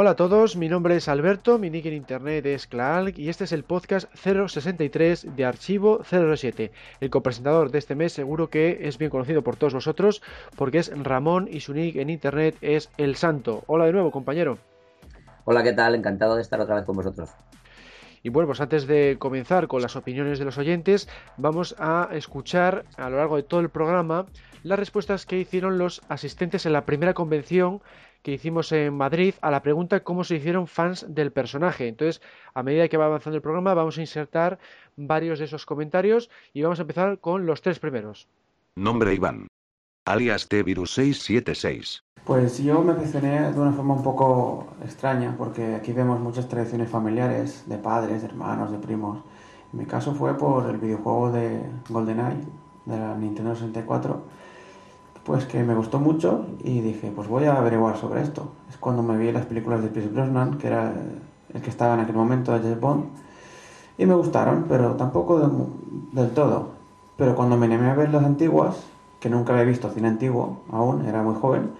Hola a todos, mi nombre es Alberto, mi nick en internet es Clark y este es el podcast 063 de Archivo 007. El copresentador de este mes seguro que es bien conocido por todos vosotros porque es Ramón y su nick en internet es El Santo. Hola de nuevo, compañero. Hola, ¿qué tal? Encantado de estar otra vez con vosotros. Y bueno, pues antes de comenzar con las opiniones de los oyentes, vamos a escuchar a lo largo de todo el programa las respuestas que hicieron los asistentes en la primera convención que hicimos en Madrid a la pregunta cómo se hicieron fans del personaje. Entonces, a medida que va avanzando el programa, vamos a insertar varios de esos comentarios y vamos a empezar con los tres primeros. Nombre Iván. Alias T-Virus 676. Pues yo me aficioné de una forma un poco extraña, porque aquí vemos muchas tradiciones familiares, de padres, de hermanos, de primos. En mi caso fue por el videojuego de GoldenEye, de la Nintendo 64, pues que me gustó mucho y dije, pues voy a averiguar sobre esto. Es cuando me vi las películas de Pierce Brosnan, que era el que estaba en aquel momento de James Bond, y me gustaron, pero tampoco del todo. Pero cuando me animé a ver las antiguas, que nunca había visto cine antiguo aún, era muy joven,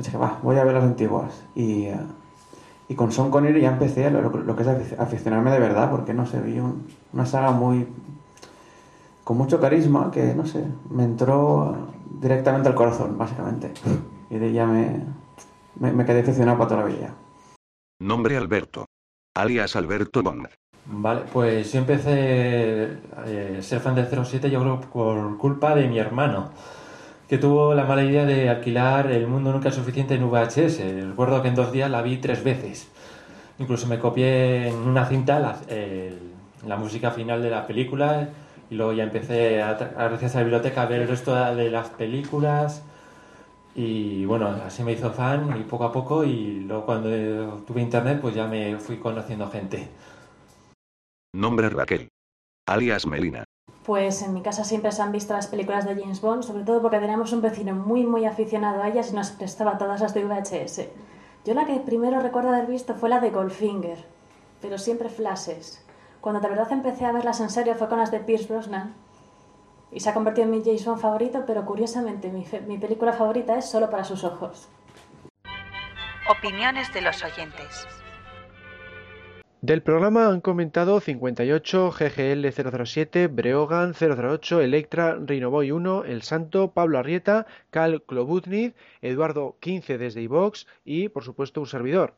pues dije, va, voy a ver las antiguas. Y, uh, y con Son Connery ya empecé lo, lo, que es aficionarme de verdad, porque no sé, vi un, una saga muy. con mucho carisma que, no sé, me entró directamente al corazón, básicamente. Y de ella me, me, me quedé aficionado para toda la vida. Nombre Alberto. Alias Alberto Bond. Vale, pues yo empecé a eh, ser fan del 07 yo creo por culpa de mi hermano, que tuvo la mala idea de alquilar El Mundo Nunca es Suficiente en VHS. Recuerdo que en dos días la vi tres veces. Incluso me copié en una cinta la, el, la música final de la película y luego ya empecé, a, gracias a la biblioteca, a ver el resto de las películas. Y bueno, así me hizo fan y poco a poco y luego cuando tuve internet pues ya me fui conociendo gente. Nombre Raquel. Alias Melina. Pues en mi casa siempre se han visto las películas de James Bond, sobre todo porque teníamos un vecino muy muy aficionado a ellas y nos prestaba todas las de VHS. Yo la que primero recuerdo haber visto fue la de Goldfinger, pero siempre flashes. Cuando de verdad empecé a verlas en serio fue con las de Pierce Brosnan y se ha convertido en mi James Bond favorito, pero curiosamente mi, mi película favorita es Solo para sus ojos. Opiniones de los oyentes. Del programa han comentado 58, GGL 007, Breogan 008, Electra, Rinoboy 1, El Santo, Pablo Arrieta, Cal Klobutnid, Eduardo 15 desde iVox y, por supuesto, un servidor.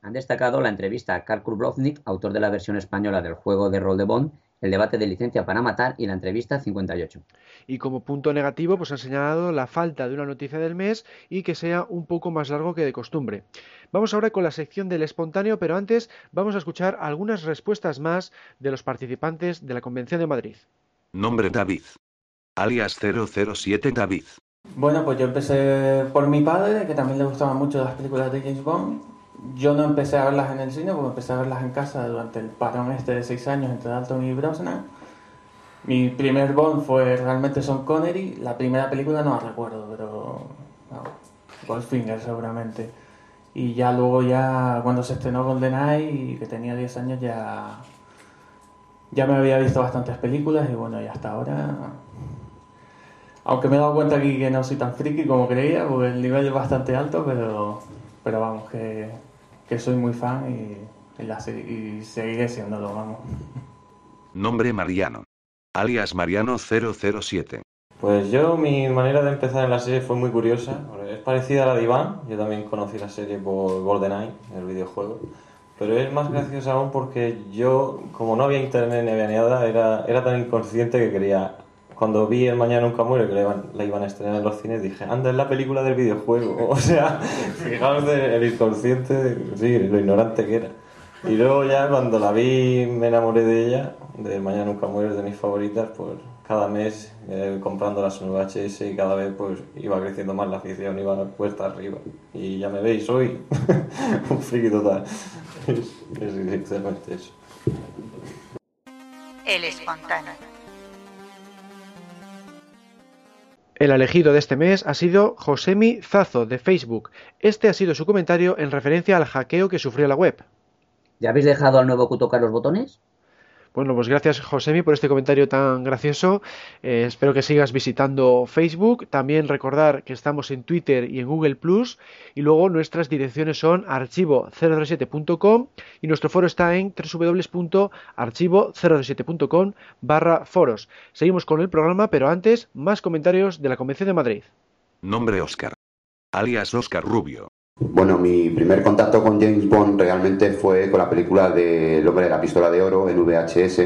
Han destacado la entrevista a Karl Krublovnik, autor de la versión española del juego de rol de Bond, el debate de licencia para matar y la entrevista 58. Y como punto negativo, pues han señalado la falta de una noticia del mes y que sea un poco más largo que de costumbre. Vamos ahora con la sección del espontáneo, pero antes vamos a escuchar algunas respuestas más de los participantes de la Convención de Madrid. Nombre David. Alias 007 David. Bueno, pues yo empecé por mi padre, que también le gustaban mucho las películas de James Bond. Yo no empecé a verlas en el cine, porque empecé a verlas en casa durante el parón este de seis años entre Dalton y Brosnan. Mi primer Bond fue realmente Son Connery. La primera película no la recuerdo, pero... No, Goldfinger seguramente. Y ya luego ya cuando se estrenó GoldenEye que tenía 10 años ya ya me había visto bastantes películas y bueno, y hasta ahora aunque me he dado cuenta aquí que no soy tan friki como creía, porque el nivel es bastante alto, pero pero vamos que, que soy muy fan y, y, la, y seguiré siéndolo, vamos. Nombre Mariano. Alias Mariano 007. Pues yo, mi manera de empezar en la serie fue muy curiosa. Es parecida a la de Iván. Yo también conocí la serie por GoldenEye, el videojuego. Pero es más gracioso aún porque yo, como no había internet ni había nada, era, era tan inconsciente que quería. Cuando vi El Mañana Nunca Muere, que la iban, la iban a estrenar en los cines, dije, anda, es la película del videojuego. O sea, fijaos el inconsciente, sí, lo ignorante que era. Y luego ya cuando la vi, me enamoré de ella, de Mañana Nunca Muere, de mis favoritas, pues cada mes eh, comprando las VHS y cada vez pues iba creciendo más la afición, iba puesta arriba. Y ya me veis, soy un friki total. es, es sinceramente eso. el espontáneo. El elegido de este mes ha sido Josemi Zazo de Facebook. Este ha sido su comentario en referencia al hackeo que sufrió la web. ¿Ya habéis dejado al nuevo Q tocar los botones? Bueno, pues gracias Josemi por este comentario tan gracioso. Eh, espero que sigas visitando Facebook. También recordar que estamos en Twitter y en Google Plus. Y luego nuestras direcciones son archivo007.com y nuestro foro está en www.archivo007.com barra foros. Seguimos con el programa, pero antes, más comentarios de la Convención de Madrid. Nombre Oscar. Alias Oscar Rubio. Bueno, mi primer contacto con James Bond realmente fue con la película de El hombre de la pistola de oro en VHS.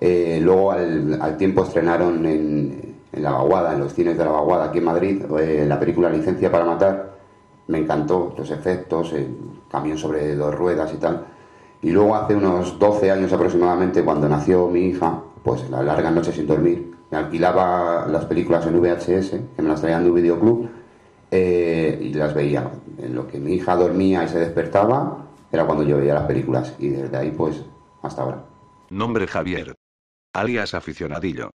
Eh, luego al, tiempo estrenaron en, La Vaguada, en los cines de La Vaguada aquí en Madrid, eh, la película Licencia para Matar. Me encantó los efectos, el camión sobre dos ruedas y tal. Y luego hace unos 12 años aproximadamente, cuando nació mi hija, pues la larga noche sin dormir, me alquilaba las películas en VHS, que me las traían de un videoclub eh, y las veía. En lo que mi hija dormía y se despertaba era cuando yo veía las películas y desde ahí pues hasta ahora. Nombre Javier, alias aficionadillo.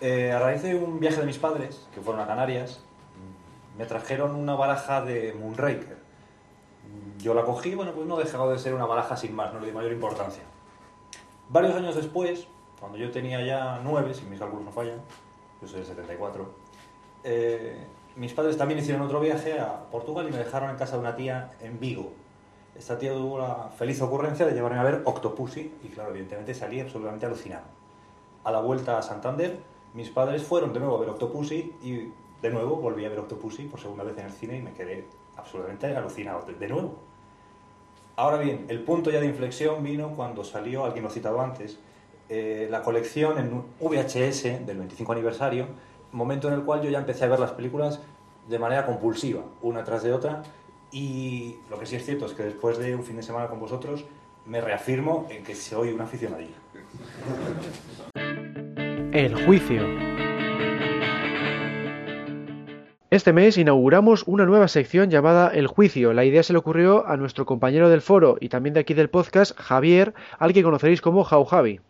Eh, a raíz de un viaje de mis padres, que fueron a Canarias, me trajeron una baraja de Moonraker. Yo la cogí, bueno, pues no dejaba de ser una baraja sin más, no le di mayor importancia. Varios años después, cuando yo tenía ya nueve, si mis cálculos no fallan, yo soy del 74, eh, mis padres también hicieron otro viaje a Portugal y me dejaron en casa de una tía en Vigo. Esta tía tuvo la feliz ocurrencia de llevarme a ver Octopussy y claro, evidentemente salí absolutamente alucinado. A la vuelta a Santander, mis padres fueron de nuevo a ver Octopussy y de nuevo volví a ver Octopussy por segunda vez en el cine y me quedé absolutamente alucinado de nuevo. Ahora bien, el punto ya de inflexión vino cuando salió, alguien lo citado antes, eh, la colección en VHS del 25 aniversario momento en el cual yo ya empecé a ver las películas de manera compulsiva, una tras de otra, y lo que sí es cierto es que después de un fin de semana con vosotros, me reafirmo en que soy un aficionadillo. El juicio. Este mes inauguramos una nueva sección llamada El Juicio. La idea se le ocurrió a nuestro compañero del foro y también de aquí del podcast, Javier, al que conoceréis como Jau Javi.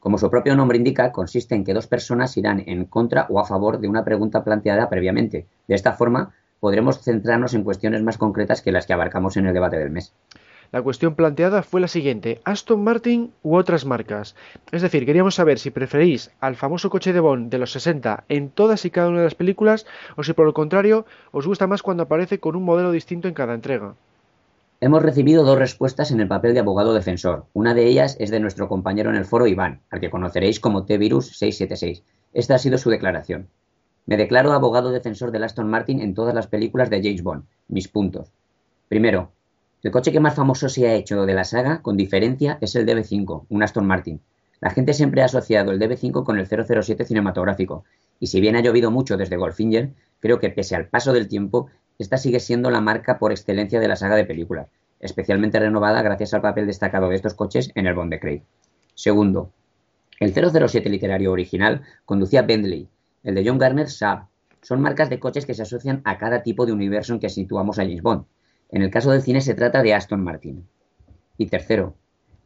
Como su propio nombre indica, consiste en que dos personas irán en contra o a favor de una pregunta planteada previamente. De esta forma, podremos centrarnos en cuestiones más concretas que las que abarcamos en el debate del mes. La cuestión planteada fue la siguiente, Aston Martin u otras marcas. Es decir, queríamos saber si preferís al famoso coche de Bond de los 60 en todas y cada una de las películas o si por el contrario os gusta más cuando aparece con un modelo distinto en cada entrega. Hemos recibido dos respuestas en el papel de abogado defensor. Una de ellas es de nuestro compañero en el foro Iván, al que conoceréis como T-Virus676. Esta ha sido su declaración. Me declaro abogado defensor de Aston Martin en todas las películas de James Bond. Mis puntos. Primero, el coche que más famoso se ha hecho de la saga, con diferencia, es el DB5, un Aston Martin. La gente siempre ha asociado el DB5 con el 007 cinematográfico, y si bien ha llovido mucho desde Goldfinger, creo que pese al paso del tiempo, esta sigue siendo la marca por excelencia de la saga de películas, especialmente renovada gracias al papel destacado de estos coches en el Bond de Craig. Segundo, el 007 literario original conducía Bentley, el de John Garner Saab. Son marcas de coches que se asocian a cada tipo de universo en que situamos a James Bond. En el caso del cine se trata de Aston Martin. Y tercero,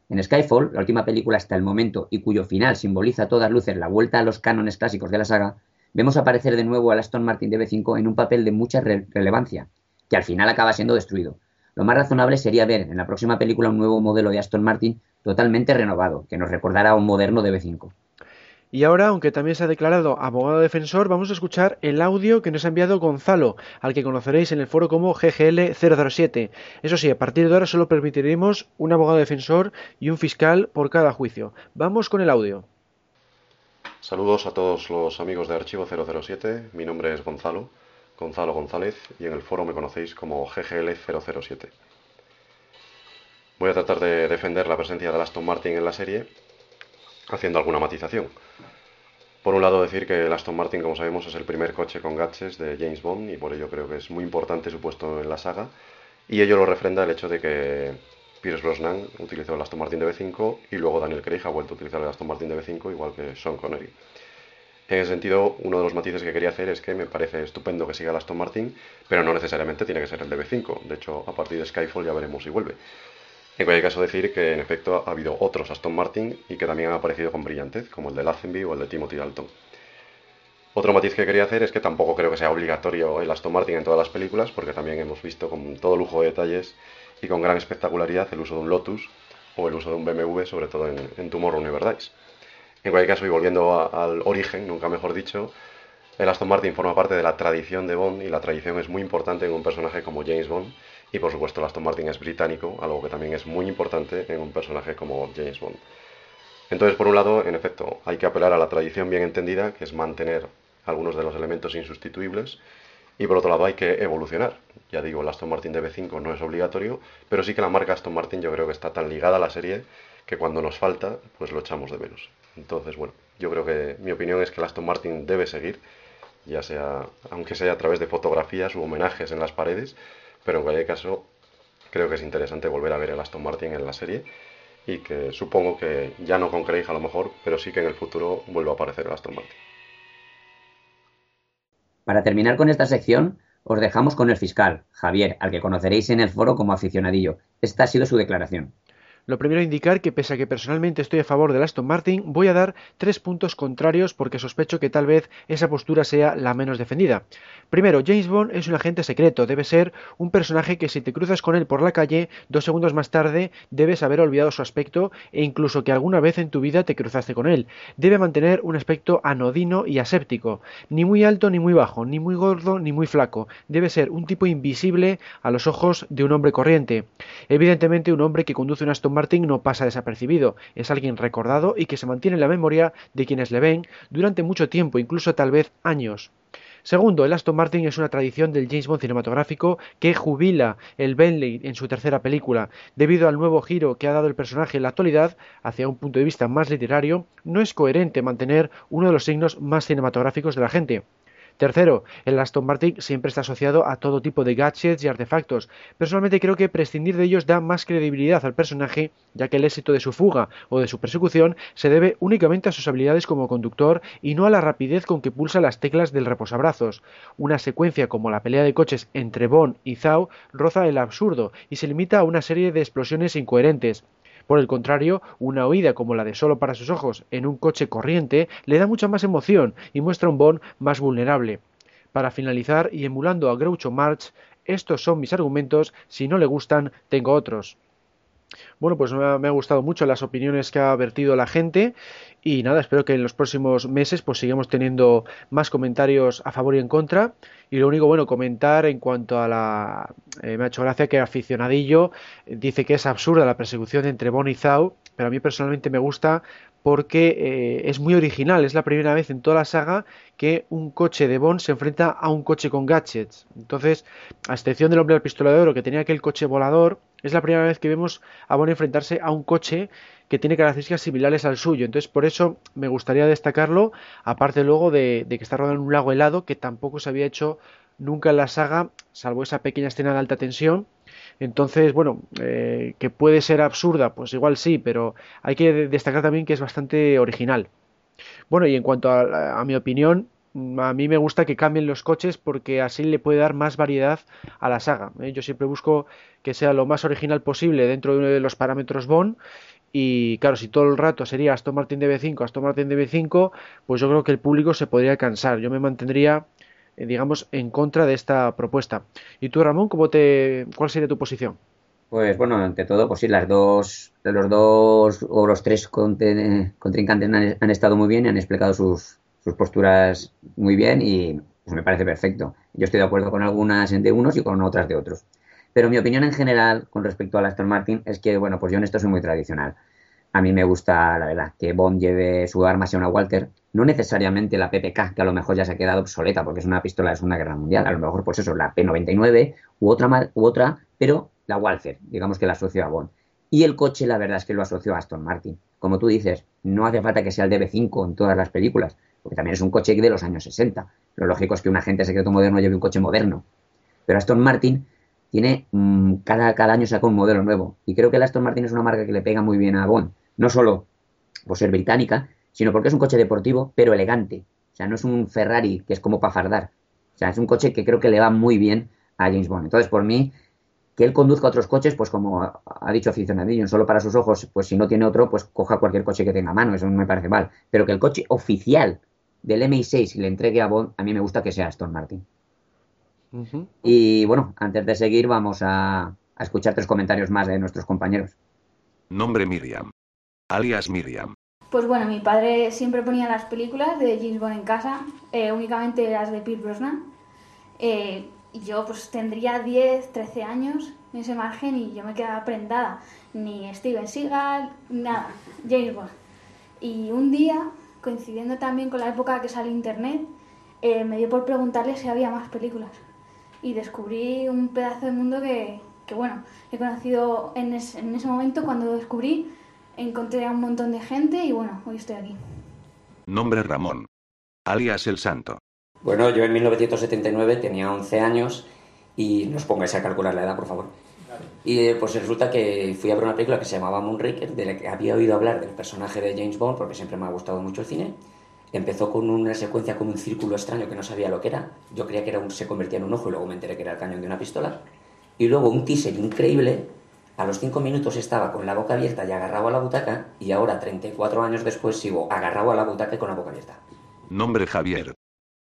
en Skyfall, la última película hasta el momento y cuyo final simboliza a todas luces la vuelta a los cánones clásicos de la saga, vemos aparecer de nuevo al Aston Martin DB5 en un papel de mucha relevancia, que al final acaba siendo destruido. Lo más razonable sería ver en la próxima película un nuevo modelo de Aston Martin totalmente renovado, que nos recordará a un moderno DB5. Y ahora, aunque también se ha declarado abogado defensor, vamos a escuchar el audio que nos ha enviado Gonzalo, al que conoceréis en el foro como GGL007. Eso sí, a partir de ahora solo permitiremos un abogado defensor y un fiscal por cada juicio. Vamos con el audio. Saludos a todos los amigos de Archivo 007, mi nombre es Gonzalo, Gonzalo González, y en el foro me conocéis como GGL007. Voy a tratar de defender la presencia de Aston Martin en la serie, haciendo alguna matización. Por un lado decir que el Aston Martin, como sabemos, es el primer coche con gadgets de James Bond y por ello creo que es muy importante su puesto en la saga, y ello lo refrenda el hecho de que Pierce Brosnan utilizó el Aston Martin DB5 y luego Daniel Craig ha vuelto a utilizar el Aston Martin DB5 igual que Sean Connery. En ese sentido, uno de los matices que quería hacer es que me parece estupendo que siga el Aston Martin, pero no necesariamente tiene que ser el DB5. De hecho, a partir de Skyfall ya veremos si vuelve. En cualquier caso, decir que en efecto ha habido otros Aston Martin y que también han aparecido con brillantez, como el de Lazenby o el de Timothy Dalton. Otro matiz que quería hacer es que tampoco creo que sea obligatorio el Aston Martin en todas las películas, porque también hemos visto con todo lujo de detalles y con gran espectacularidad el uso de un Lotus o el uso de un BMW, sobre todo en, en Tomorrow Never Dies. En cualquier caso, y volviendo al origen, nunca mejor dicho, el Aston Martin forma parte de la tradición de Bond y la tradición es muy importante en un personaje como James Bond y por supuesto el Aston Martin es británico, algo que también es muy importante en un personaje como James Bond. Entonces, por un lado, en efecto, hay que apelar a la tradición bien entendida, que es mantener algunos de los elementos insustituibles, y por otro lado hay que evolucionar. Ya digo, el Aston Martin DB5 no es obligatorio, pero sí que la marca Aston Martin yo creo que está tan ligada a la serie que cuando nos falta, pues lo echamos de menos. Entonces, bueno, yo creo que mi opinión es que el Aston Martin debe seguir, ya sea, aunque sea a través de fotografías u homenajes en las paredes, pero en cualquier caso creo que es interesante volver a ver el Aston Martin en la serie y que supongo que ya no con Craig a lo mejor, pero sí que en el futuro vuelva a aparecer el Aston Martin. Para terminar con esta sección, os dejamos con el fiscal, Javier, al que conoceréis en el foro como aficionadillo. Esta ha sido su declaración. Lo primero indicar que pese a que personalmente estoy a favor del Aston Martin, voy a dar tres puntos contrarios porque sospecho que tal vez esa postura sea la menos defendida. Primero, James Bond es un agente secreto, debe ser un personaje que si te cruzas con él por la calle, dos segundos más tarde debes haber olvidado su aspecto e incluso que alguna vez en tu vida te cruzaste con él. Debe mantener un aspecto anodino y aséptico, ni muy alto ni muy bajo, ni muy gordo ni muy flaco. Debe ser un tipo invisible a los ojos de un hombre corriente. Evidentemente un hombre que conduce un Aston Martin no pasa desapercibido, es alguien recordado y que se mantiene en la memoria de quienes le ven durante mucho tiempo, incluso tal vez años. Segundo, el Aston Martin es una tradición del James Bond cinematográfico que jubila el Bentley en su tercera película. Debido al nuevo giro que ha dado el personaje en la actualidad, hacia un punto de vista más literario, no es coherente mantener uno de los signos más cinematográficos de la gente. Tercero, el Aston Martin siempre está asociado a todo tipo de gadgets y artefactos. Personalmente creo que prescindir de ellos da más credibilidad al personaje, ya que el éxito de su fuga o de su persecución se debe únicamente a sus habilidades como conductor y no a la rapidez con que pulsa las teclas del reposabrazos. Una secuencia como la pelea de coches entre Bond y Zhao roza el absurdo y se limita a una serie de explosiones incoherentes. Por el contrario, una oída como la de Solo para sus ojos en un coche corriente le da mucha más emoción y muestra un Bond más vulnerable. Para finalizar, y emulando a Groucho Marx, estos son mis argumentos, si no le gustan, tengo otros. Bueno, pues me ha, gustado mucho las opiniones que ha vertido la gente y nada, espero que en los próximos meses pues sigamos teniendo más comentarios a favor y en contra. Y lo único bueno comentar en cuanto a la... Eh, me ha hecho gracia que aficionadillo dice que es absurda la persecución entre Bon y Zhao, pero a mí personalmente me gusta porque eh, es muy original. Es la primera vez en toda la saga que un coche de Bond se enfrenta a un coche con gadgets. Entonces, a excepción del hombre del pistola de oro que tenía aquel coche volador, es la primera vez que vemos a Bond enfrentarse a un coche que tiene características similares al suyo. Entonces, por eso me gustaría destacarlo, aparte luego de, que está rodando en un lago helado, que tampoco se había hecho nunca en la saga, salvo esa pequeña escena de alta tensión. Entonces, bueno, eh, que puede ser absurda, pues igual sí, pero hay que destacar también que es bastante original. Bueno, y en cuanto a mi opinión, a mí me gusta que cambien los coches porque así le puede dar más variedad a la saga. ¿eh? Yo siempre busco que sea lo más original posible dentro de los parámetros Bond. Y claro, si todo el rato sería Aston Martin DB5, Aston Martin DB5, pues yo creo que el público se podría cansar. Yo me mantendría, digamos, en contra de esta propuesta. ¿Y tú, Ramón, cómo te, cuál sería tu posición? Pues bueno, ante todo, pues sí, las dos, los dos o los tres contrincantes han estado muy bien y han explicado sus, sus posturas muy bien y pues, me parece perfecto. Yo estoy de acuerdo con algunas de unos y con otras de otros. Pero mi opinión en general con respecto a Aston Martin es que, bueno, pues yo en esto soy muy tradicional. A mí me gusta, la verdad, que Bond lleve su arma sea una Walter, no necesariamente la PPK, que a lo mejor ya se ha quedado obsoleta porque es una pistola de Segunda Guerra Mundial, a lo mejor pues eso, la P99 u otra, u otra pero la Walter, digamos que la asocio a Bond. Y el coche, la verdad es que lo asocio a Aston Martin. Como tú dices, no hace falta que sea el DB5 en todas las películas, porque también es un coche de los años 60. Lo lógico es que un agente secreto moderno lleve un coche moderno. Pero Aston Martin tiene mm, cada, cada año saca un modelo nuevo. Y creo que el Aston Martin es una marca que le pega muy bien a Bond. No solo por ser británica, sino porque es un coche deportivo, pero elegante. O sea, no es un Ferrari que es como para fardar. O sea, es un coche que creo que le va muy bien a James Bond. Entonces, por mí, que él conduzca otros coches, pues como ha dicho aficionadillo, solo para sus ojos, pues si no tiene otro, pues coja cualquier coche que tenga a mano, eso no me parece mal. Pero que el coche oficial del MI6 le entregue a Bond, a mí me gusta que sea Aston Martin. Y bueno, antes de seguir, vamos a, a escuchar tres comentarios más de nuestros compañeros. Nombre Miriam. Alias Miriam. Pues bueno, mi padre siempre ponía las películas de James Bond en casa, eh, únicamente las de Pierce Brosnan. Eh, y yo pues tendría 10, 13 años en ese margen y yo me quedaba prendada. Ni Steven Seagal, nada, James Bond. Y un día, coincidiendo también con la época que salió Internet, eh, me dio por preguntarle si había más películas. Y descubrí un pedazo de mundo que, que bueno, he conocido en, en ese momento cuando descubrí, encontré a un montón de gente y bueno, hoy estoy aquí. Nombre Ramón. Alias El Santo. Bueno, yo en 1979 tenía 11 años y no os pongáis a calcular la edad, por favor. Y eh, pues resulta que fui a ver una película que se llamaba Moonraker, de la que había oído hablar del personaje de James Bond, porque siempre me ha gustado mucho el cine. Empezó con una secuencia como un círculo extraño que no sabía lo que era. Yo creía que era un, se convertía en un ojo y luego me enteré que era el cañón de una pistola. Y luego un teaser increíble. A los cinco minutos estaba con la boca abierta y agarrado a la butaca. Y ahora, 34 años después, sigo agarrado a la butaca y con la boca abierta. Nombre Javier.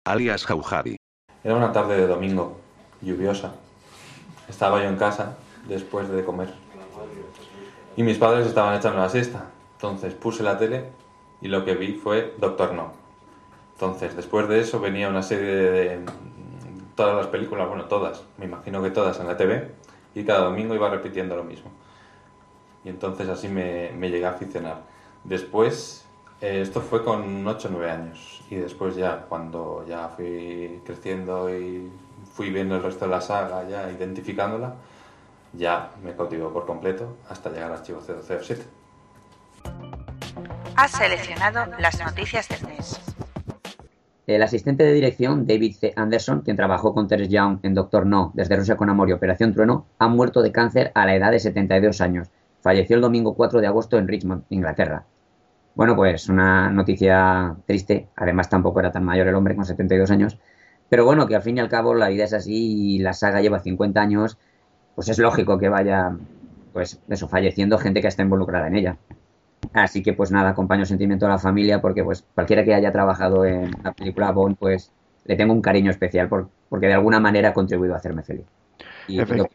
Alias Jaujavi. Era una tarde de domingo, lluviosa. Estaba yo en casa después de comer. Y mis padres estaban echando la siesta. Entonces puse la tele y lo que vi fue Doctor No. Entonces, después de eso venía una serie de, todas las películas, bueno, todas, me imagino que todas en la TV, y cada domingo iba repitiendo lo mismo. Y entonces así me, llegué a aficionar. Después, eh, esto fue con 8 o 9 años, y después ya, cuando ya fui creciendo y fui viendo el resto de la saga, ya identificándola, ya me cautivó por completo hasta llegar al archivo 007. Has seleccionado las noticias del mes. El asistente de dirección, David C. Anderson, quien trabajó con Terence Young en Doctor No, desde Rusia con Amor y Operación Trueno, ha muerto de cáncer a la edad de 72 años. Falleció el domingo 4 de agosto en Richmond, Inglaterra. Bueno, pues una noticia triste. Además, tampoco era tan mayor el hombre con 72 años. Pero bueno, que al fin y al cabo la vida es así y la saga lleva 50 años. Pues es lógico que vaya, pues eso, falleciendo gente que está involucrada en ella. Así que pues nada, acompaño sentimiento a la familia porque pues cualquiera que haya trabajado en la película Bond, pues le tengo un cariño especial por, porque de alguna manera ha contribuido a hacerme feliz. Y Efect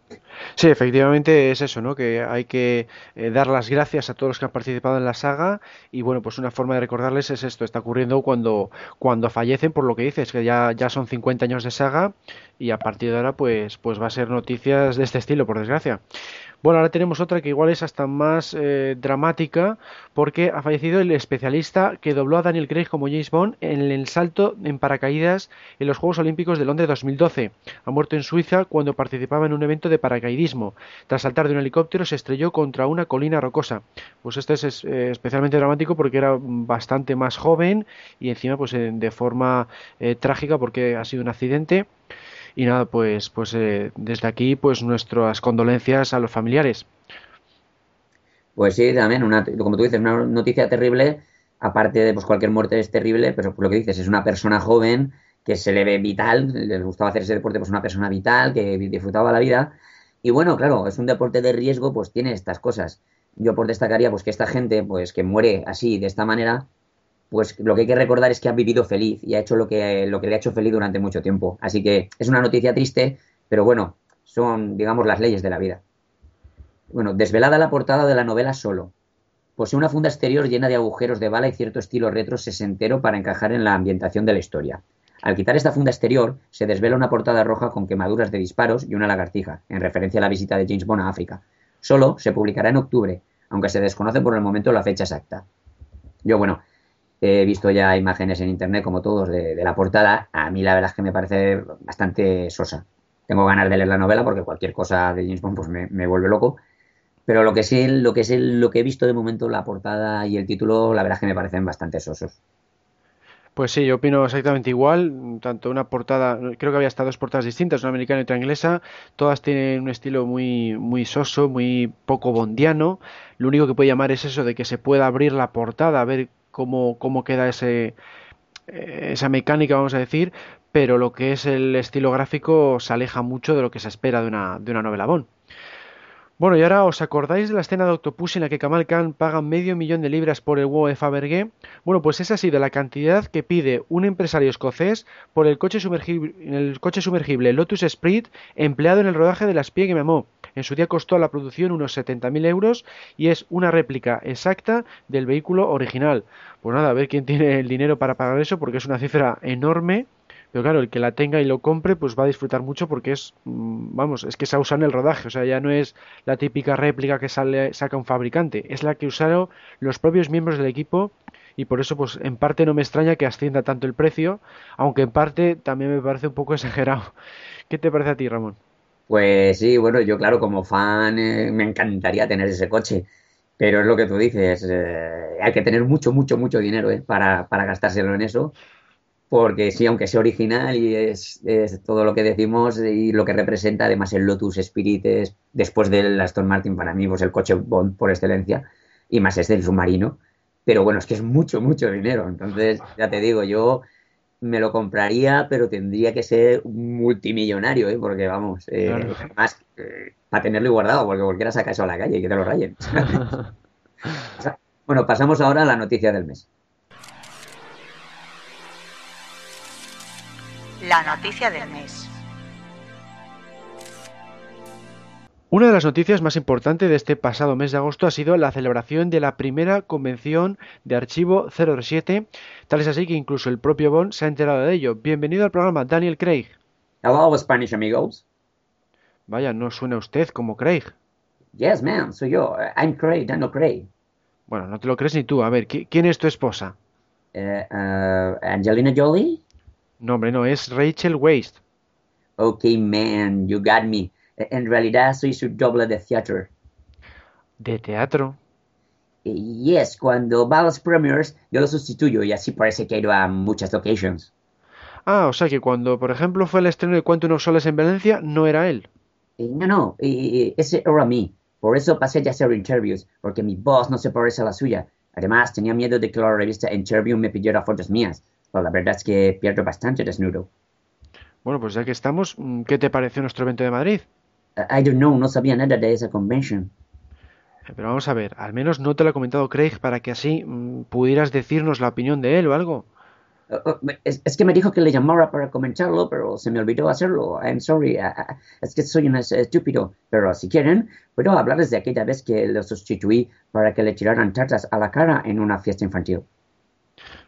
sí, efectivamente es eso, ¿no? Que hay que eh, dar las gracias a todos los que han participado en la saga y bueno, pues una forma de recordarles es esto, está ocurriendo cuando, cuando fallecen, por lo que dices, que ya, ya son 50 años de saga y a partir de ahora pues, pues va a ser noticias de este estilo, por desgracia. Bueno, ahora tenemos otra que igual es hasta más eh, dramática porque ha fallecido el especialista que dobló a Daniel Craig como James Bond en el salto en paracaídas en los Juegos Olímpicos de Londres 2012. Ha muerto en Suiza cuando participaba en un evento de paracaidismo. Tras saltar de un helicóptero se estrelló contra una colina rocosa. Pues este es eh, especialmente dramático porque era bastante más joven y encima pues eh, de forma trágica porque ha sido un accidente y nada, pues, pues eh, desde aquí, pues nuestras condolencias a los familiares. Pues sí, también, una, como tú dices, una noticia terrible, aparte de pues cualquier muerte es terrible, pero por lo que dices, es una persona joven que se le ve vital, le gustaba hacer ese deporte, pues una persona vital, que disfrutaba la vida. Y bueno, claro, es un deporte de riesgo, pues tiene estas cosas. Yo por destacaría pues que esta gente, pues que muere así, de esta manera, pues lo que hay que recordar es que ha vivido feliz y ha hecho lo que, lo que le ha hecho feliz durante mucho tiempo. Así que es una noticia triste, pero bueno, son, digamos, las leyes de la vida. Bueno, desvelada la portada de la novela Solo. Posee una funda exterior llena de agujeros de bala y cierto estilo retro sesentero para encajar en la ambientación de la historia. Al quitar esta funda exterior, se desvela una portada roja con quemaduras de disparos y una lagartija, en referencia a la visita de James Bond a África. Solo se publicará en octubre, aunque se desconoce por el momento la fecha exacta. Yo, bueno, He visto ya imágenes en internet, como todos, de, la portada. A mí la verdad es que me parece bastante sosa. Tengo ganas de leer la novela porque cualquier cosa de James Bond pues me, vuelve loco. Pero lo que sí, lo que es lo que he visto de momento, la portada y el título, la verdad es que me parecen bastante sosos. Pues sí, yo opino exactamente igual. Tanto una portada, creo que había hasta dos portadas distintas, una americana y otra inglesa. Todas tienen un estilo muy, muy soso, muy poco bondiano. Lo único que puede llamar es eso de que se pueda abrir la portada, a ver cómo, cómo queda ese, eh, esa mecánica, vamos a decir, pero lo que es el estilo gráfico se aleja mucho de lo que se espera de una, de una novela Bond. Bueno, y ahora, ¿os acordáis de la escena de Octopus en la que Kamal Khan paga medio millón de libras por el huevo de Fabergé? Bueno, pues esa ha sido la cantidad que pide un empresario escocés por el coche sumergible, Lotus Esprit empleado en el rodaje de La espía que me. En su día costó a la producción unos 70.000 euros y es una réplica exacta del vehículo original. Pues nada, a ver quién tiene el dinero para pagar eso porque es una cifra enorme pero claro, el que la tenga y lo compre, pues va a disfrutar mucho porque es, mm, vamos, es que se ha usado en el rodaje, o sea, ya no es la típica réplica que sale, saca un fabricante, es la que usaron los propios miembros del equipo y por eso, pues en parte no me extraña que ascienda tanto el precio, aunque en parte también me parece un poco exagerado. ¿Qué te parece a ti, Ramón? Pues sí, bueno, yo claro, como fan eh, me encantaría tener ese coche, pero es lo que tú dices, eh, hay que tener mucho, mucho, mucho dinero eh, para, para gastárselo en eso porque sí, aunque sea original y es, todo lo que decimos y lo que representa, además el Lotus Spirit es, después del Aston Martin para mí, pues el coche Bond por excelencia, y más es del submarino, pero bueno, es que es mucho, mucho dinero, entonces ya te digo, yo me lo compraría, pero tendría que ser multimillonario, ¿eh? porque vamos, eh, además, eh, para tenerlo guardado, porque cualquiera saca eso a la calle y que te lo rayen. bueno, pasamos ahora a la noticia del mes. La noticia del mes. Una de las noticias más importantes de este pasado mes de agosto ha sido la celebración de la primera convención de archivo 007, tal es así que incluso el propio Bond se ha enterado de ello. Bienvenido al programa, Daniel Craig. Hello, Spanish amigos. Vaya, no suena usted como Craig. Yes, man, soy yo. I'm Craig, Daniel Craig. Bueno, no te lo crees ni tú. A ver, ¿quién es tu esposa? Eh, uh, Angelina Jolie. No, hombre, no, es Rachel Waste. Ok, man, you got me. En realidad soy su doble de teatro. ¿De teatro? Yes, cuando va a los premiers yo lo sustituyo y así parece que he ido a muchas locations. Ah, o sea que cuando, por ejemplo, fue el estreno de Cuento unos soles en Valencia, no era él. No, no, ese era mí. Por eso pasé a hacer interviews, porque mi voz no se parece a la suya. Además, tenía miedo de que la revista Interview me pidiera fotos mías. Pues la verdad es que pierdo bastante desnudo. Bueno, pues ya que estamos, mm, ¿qué te pareció nuestro evento de Madrid? I don't know, no sabía nada de esa convention. Eh, pero vamos a ver, al menos no te lo ha comentado Craig para que así mm, pudieras decirnos la opinión de él o algo. Uh, uh, es, que me dijo que le llamara para comentarlo, pero se me olvidó hacerlo. I'm sorry. Uh, es que soy un estúpido. Pero si quieren, puedo hablarles de aquella vez que lo sustituí para que le tiraran tartas a la cara en una fiesta infantil.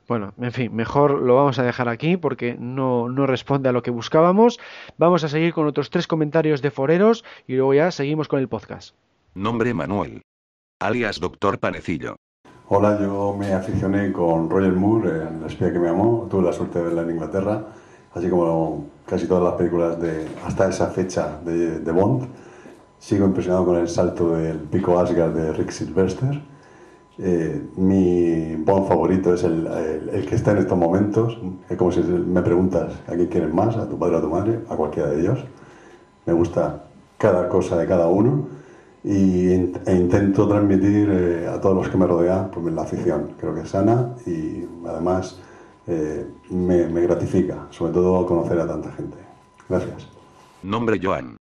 Bueno, en fin, mejor lo vamos a dejar aquí porque no, no responde a lo que buscábamos. Vamos a seguir con otros tres comentarios de foreros y luego ya seguimos con el podcast. Nombre Manuel. Alias Doctor Panecillo. Hola, yo me aficioné con Roger Moore en La espía que me amó. Tuve la suerte de verla en Inglaterra, así como casi todas las películas de hasta esa fecha de, de Bond. Sigo impresionado con el salto del pico Asgard de Rick Sylvester eh, mi Bond favorito es el, el, que está en estos momentos. Es como si me preguntas a quién quieres más, a tu padre o a tu madre, a cualquiera de ellos. Me gusta cada cosa de cada uno y, e intento transmitir eh, a todos los que me rodean pues, la afición. Creo que es sana y además eh, me, me gratifica, sobre todo conocer a tanta gente. Gracias. Nombre Joan.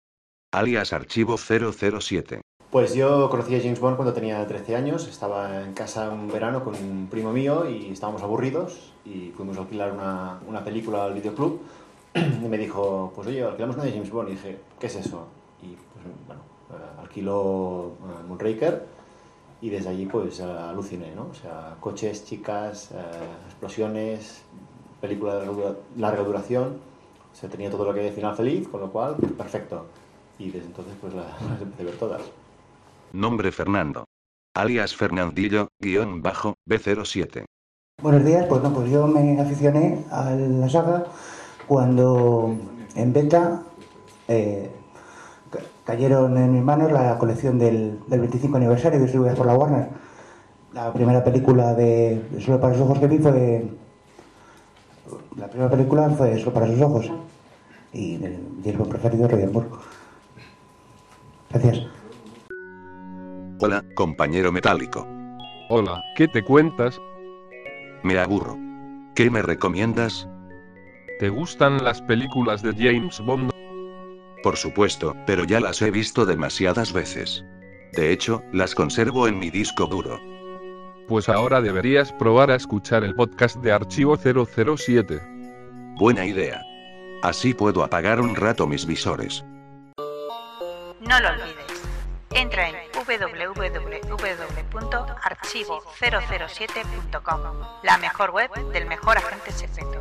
Alias Archivo 007. Pues yo conocí a James Bond cuando tenía 13 años, estaba en casa un verano con un primo mío y estábamos aburridos y fuimos a alquilar una, una película al videoclub y me dijo, pues oye, alquilamos una de James Bond y dije, ¿qué es eso? Y pues bueno, eh, alquiló uh, Moonraker y desde allí pues aluciné, ¿no? O sea, coches, chicas, uh, explosiones, película de larga duración, o sea, tenía todo lo que hay de final feliz, con lo cual, perfecto. Y desde entonces pues las empecé a ver todas. Nombre Fernando. Alias Fernandillo, guion bajo, B07. Buenos días, pues no, pues yo me aficioné a la saga cuando en beta eh, cayeron en mis manos la colección del, 25 aniversario distribuida por la Warner. La primera película de Solo para sus ojos que vi fue. La primera película fue Solo para sus ojos. Y el James preferido, Roger Moore. Gracias. Hola, compañero metálico. Hola, ¿qué te cuentas? Me aburro. ¿Qué me recomiendas? ¿Te gustan las películas de James Bond? Por supuesto, pero ya las he visto demasiadas veces. De hecho, las conservo en mi disco duro. Pues ahora deberías probar a escuchar el podcast de Archivo 007. Buena idea. Así puedo apagar un rato mis visores. No lo olvides. Entra en www.archivo007.com, la mejor web del mejor agente secreto.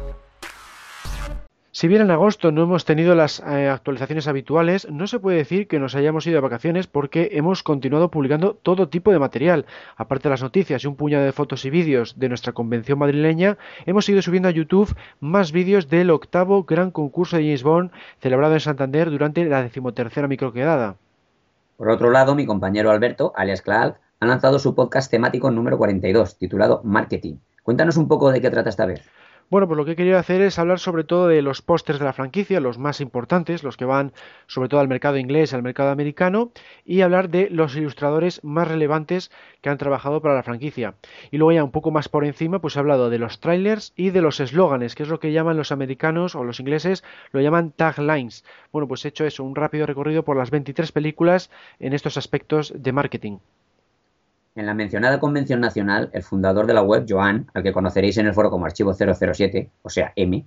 Si bien en agosto no hemos tenido las eh, actualizaciones habituales, no se puede decir que nos hayamos ido de vacaciones porque hemos continuado publicando todo tipo de material. Aparte de las noticias y un puñado de fotos y vídeos de nuestra convención madrileña, hemos ido subiendo a YouTube más vídeos del octavo gran concurso de James Bond celebrado en Santander durante la decimotercera microquedada. Por otro lado, mi compañero Alberto, alias Clark, ha lanzado su podcast temático número 42, titulado Marketing. Cuéntanos un poco de qué trata esta vez. Bueno, pues lo que he querido hacer es hablar sobre todo de los pósters de la franquicia, los más importantes, los que van sobre todo al mercado inglés, al mercado americano, y hablar de los ilustradores más relevantes que han trabajado para la franquicia. Y luego ya un poco más por encima, pues he hablado de los trailers y de los eslóganes, que es lo que llaman los americanos o los ingleses, lo llaman taglines. Bueno, pues he hecho eso, un rápido recorrido por las 23 películas en estos aspectos de marketing. En la mencionada convención nacional, el fundador de la web, Joan, al que conoceréis en el foro como archivo 007, o sea, M,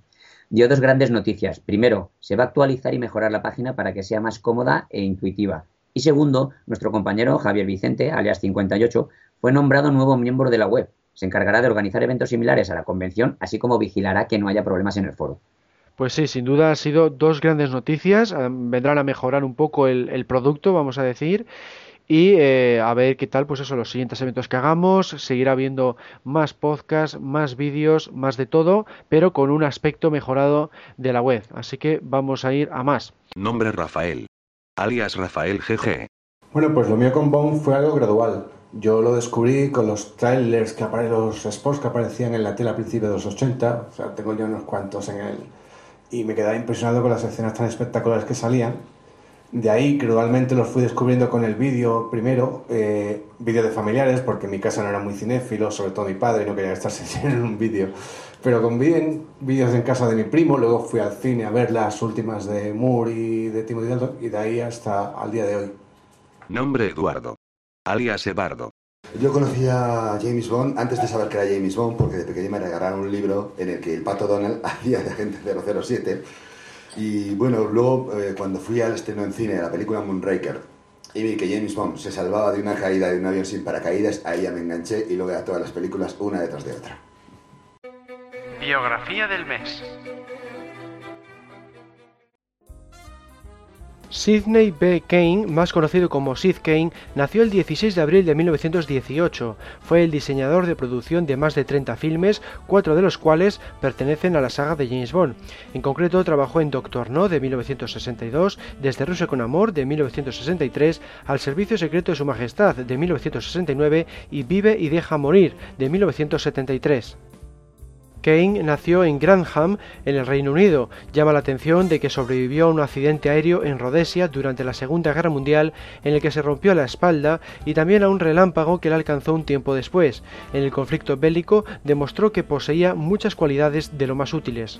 dio dos grandes noticias. Primero, se va a actualizar y mejorar la página para que sea más cómoda e intuitiva. Y segundo, nuestro compañero Javier Vicente, alias 58, fue nombrado nuevo miembro de la web. Se encargará de organizar eventos similares a la convención, así como vigilará que no haya problemas en el foro. Pues sí, sin duda han sido dos grandes noticias. Vendrán a mejorar un poco el, el producto, vamos a decir y eh, a ver qué tal, pues eso, los siguientes eventos que hagamos, seguirá habiendo más podcasts, más vídeos, más de todo, pero con un aspecto mejorado de la web. Así que vamos a ir a más. Nombre Rafael, alias Rafael GG. Bueno, pues lo mío con Bond fue algo gradual. Yo lo descubrí con los trailers, que los spots que aparecían en la tele a principios de los 80, o sea, tengo yo unos cuantos en él, y me quedaba impresionado con las escenas tan espectaculares que salían de ahí gradualmente los fui descubriendo con el vídeo primero, eh, vídeo de familiares, porque en mi casa no era muy cinéfilo, sobre todo mi padre, no quería estar en un vídeo. Pero con vídeos en casa de mi primo, luego fui al cine a ver las últimas de Moore y de Timothy Dalton, y de ahí hasta al día de hoy. Nombre Eduardo, alias Ebardo. Yo conocía a James Bond antes de saber que era James Bond, porque de pequeño me regalaron un libro en el que el pato Donald hacía de agente 007 y bueno, luego eh, cuando fui al estreno en cine de la película Moonraker y vi que James Bond se salvaba de una caída de un avión sin paracaídas, ahí ya me enganché y luego a todas las películas una detrás de otra. Biografía del mes. Sidney B. Kane, más conocido como Sid Kane, nació el 16 de abril de 1918. Fue el diseñador de producción de más de 30 filmes, cuatro de los cuales pertenecen a la saga de James Bond. En concreto, trabajó en Doctor No de 1962, Desde Rusia con Amor de 1963, Al Servicio Secreto de Su Majestad de 1969 y Vive y Deja Morir de 1973. Kane nació en Grantham, en el Reino Unido. Llama la atención de que sobrevivió a un accidente aéreo en Rhodesia durante la Segunda Guerra Mundial en el que se rompió la espalda y también a un relámpago que le alcanzó un tiempo después. En el conflicto bélico demostró que poseía muchas cualidades de lo más útiles.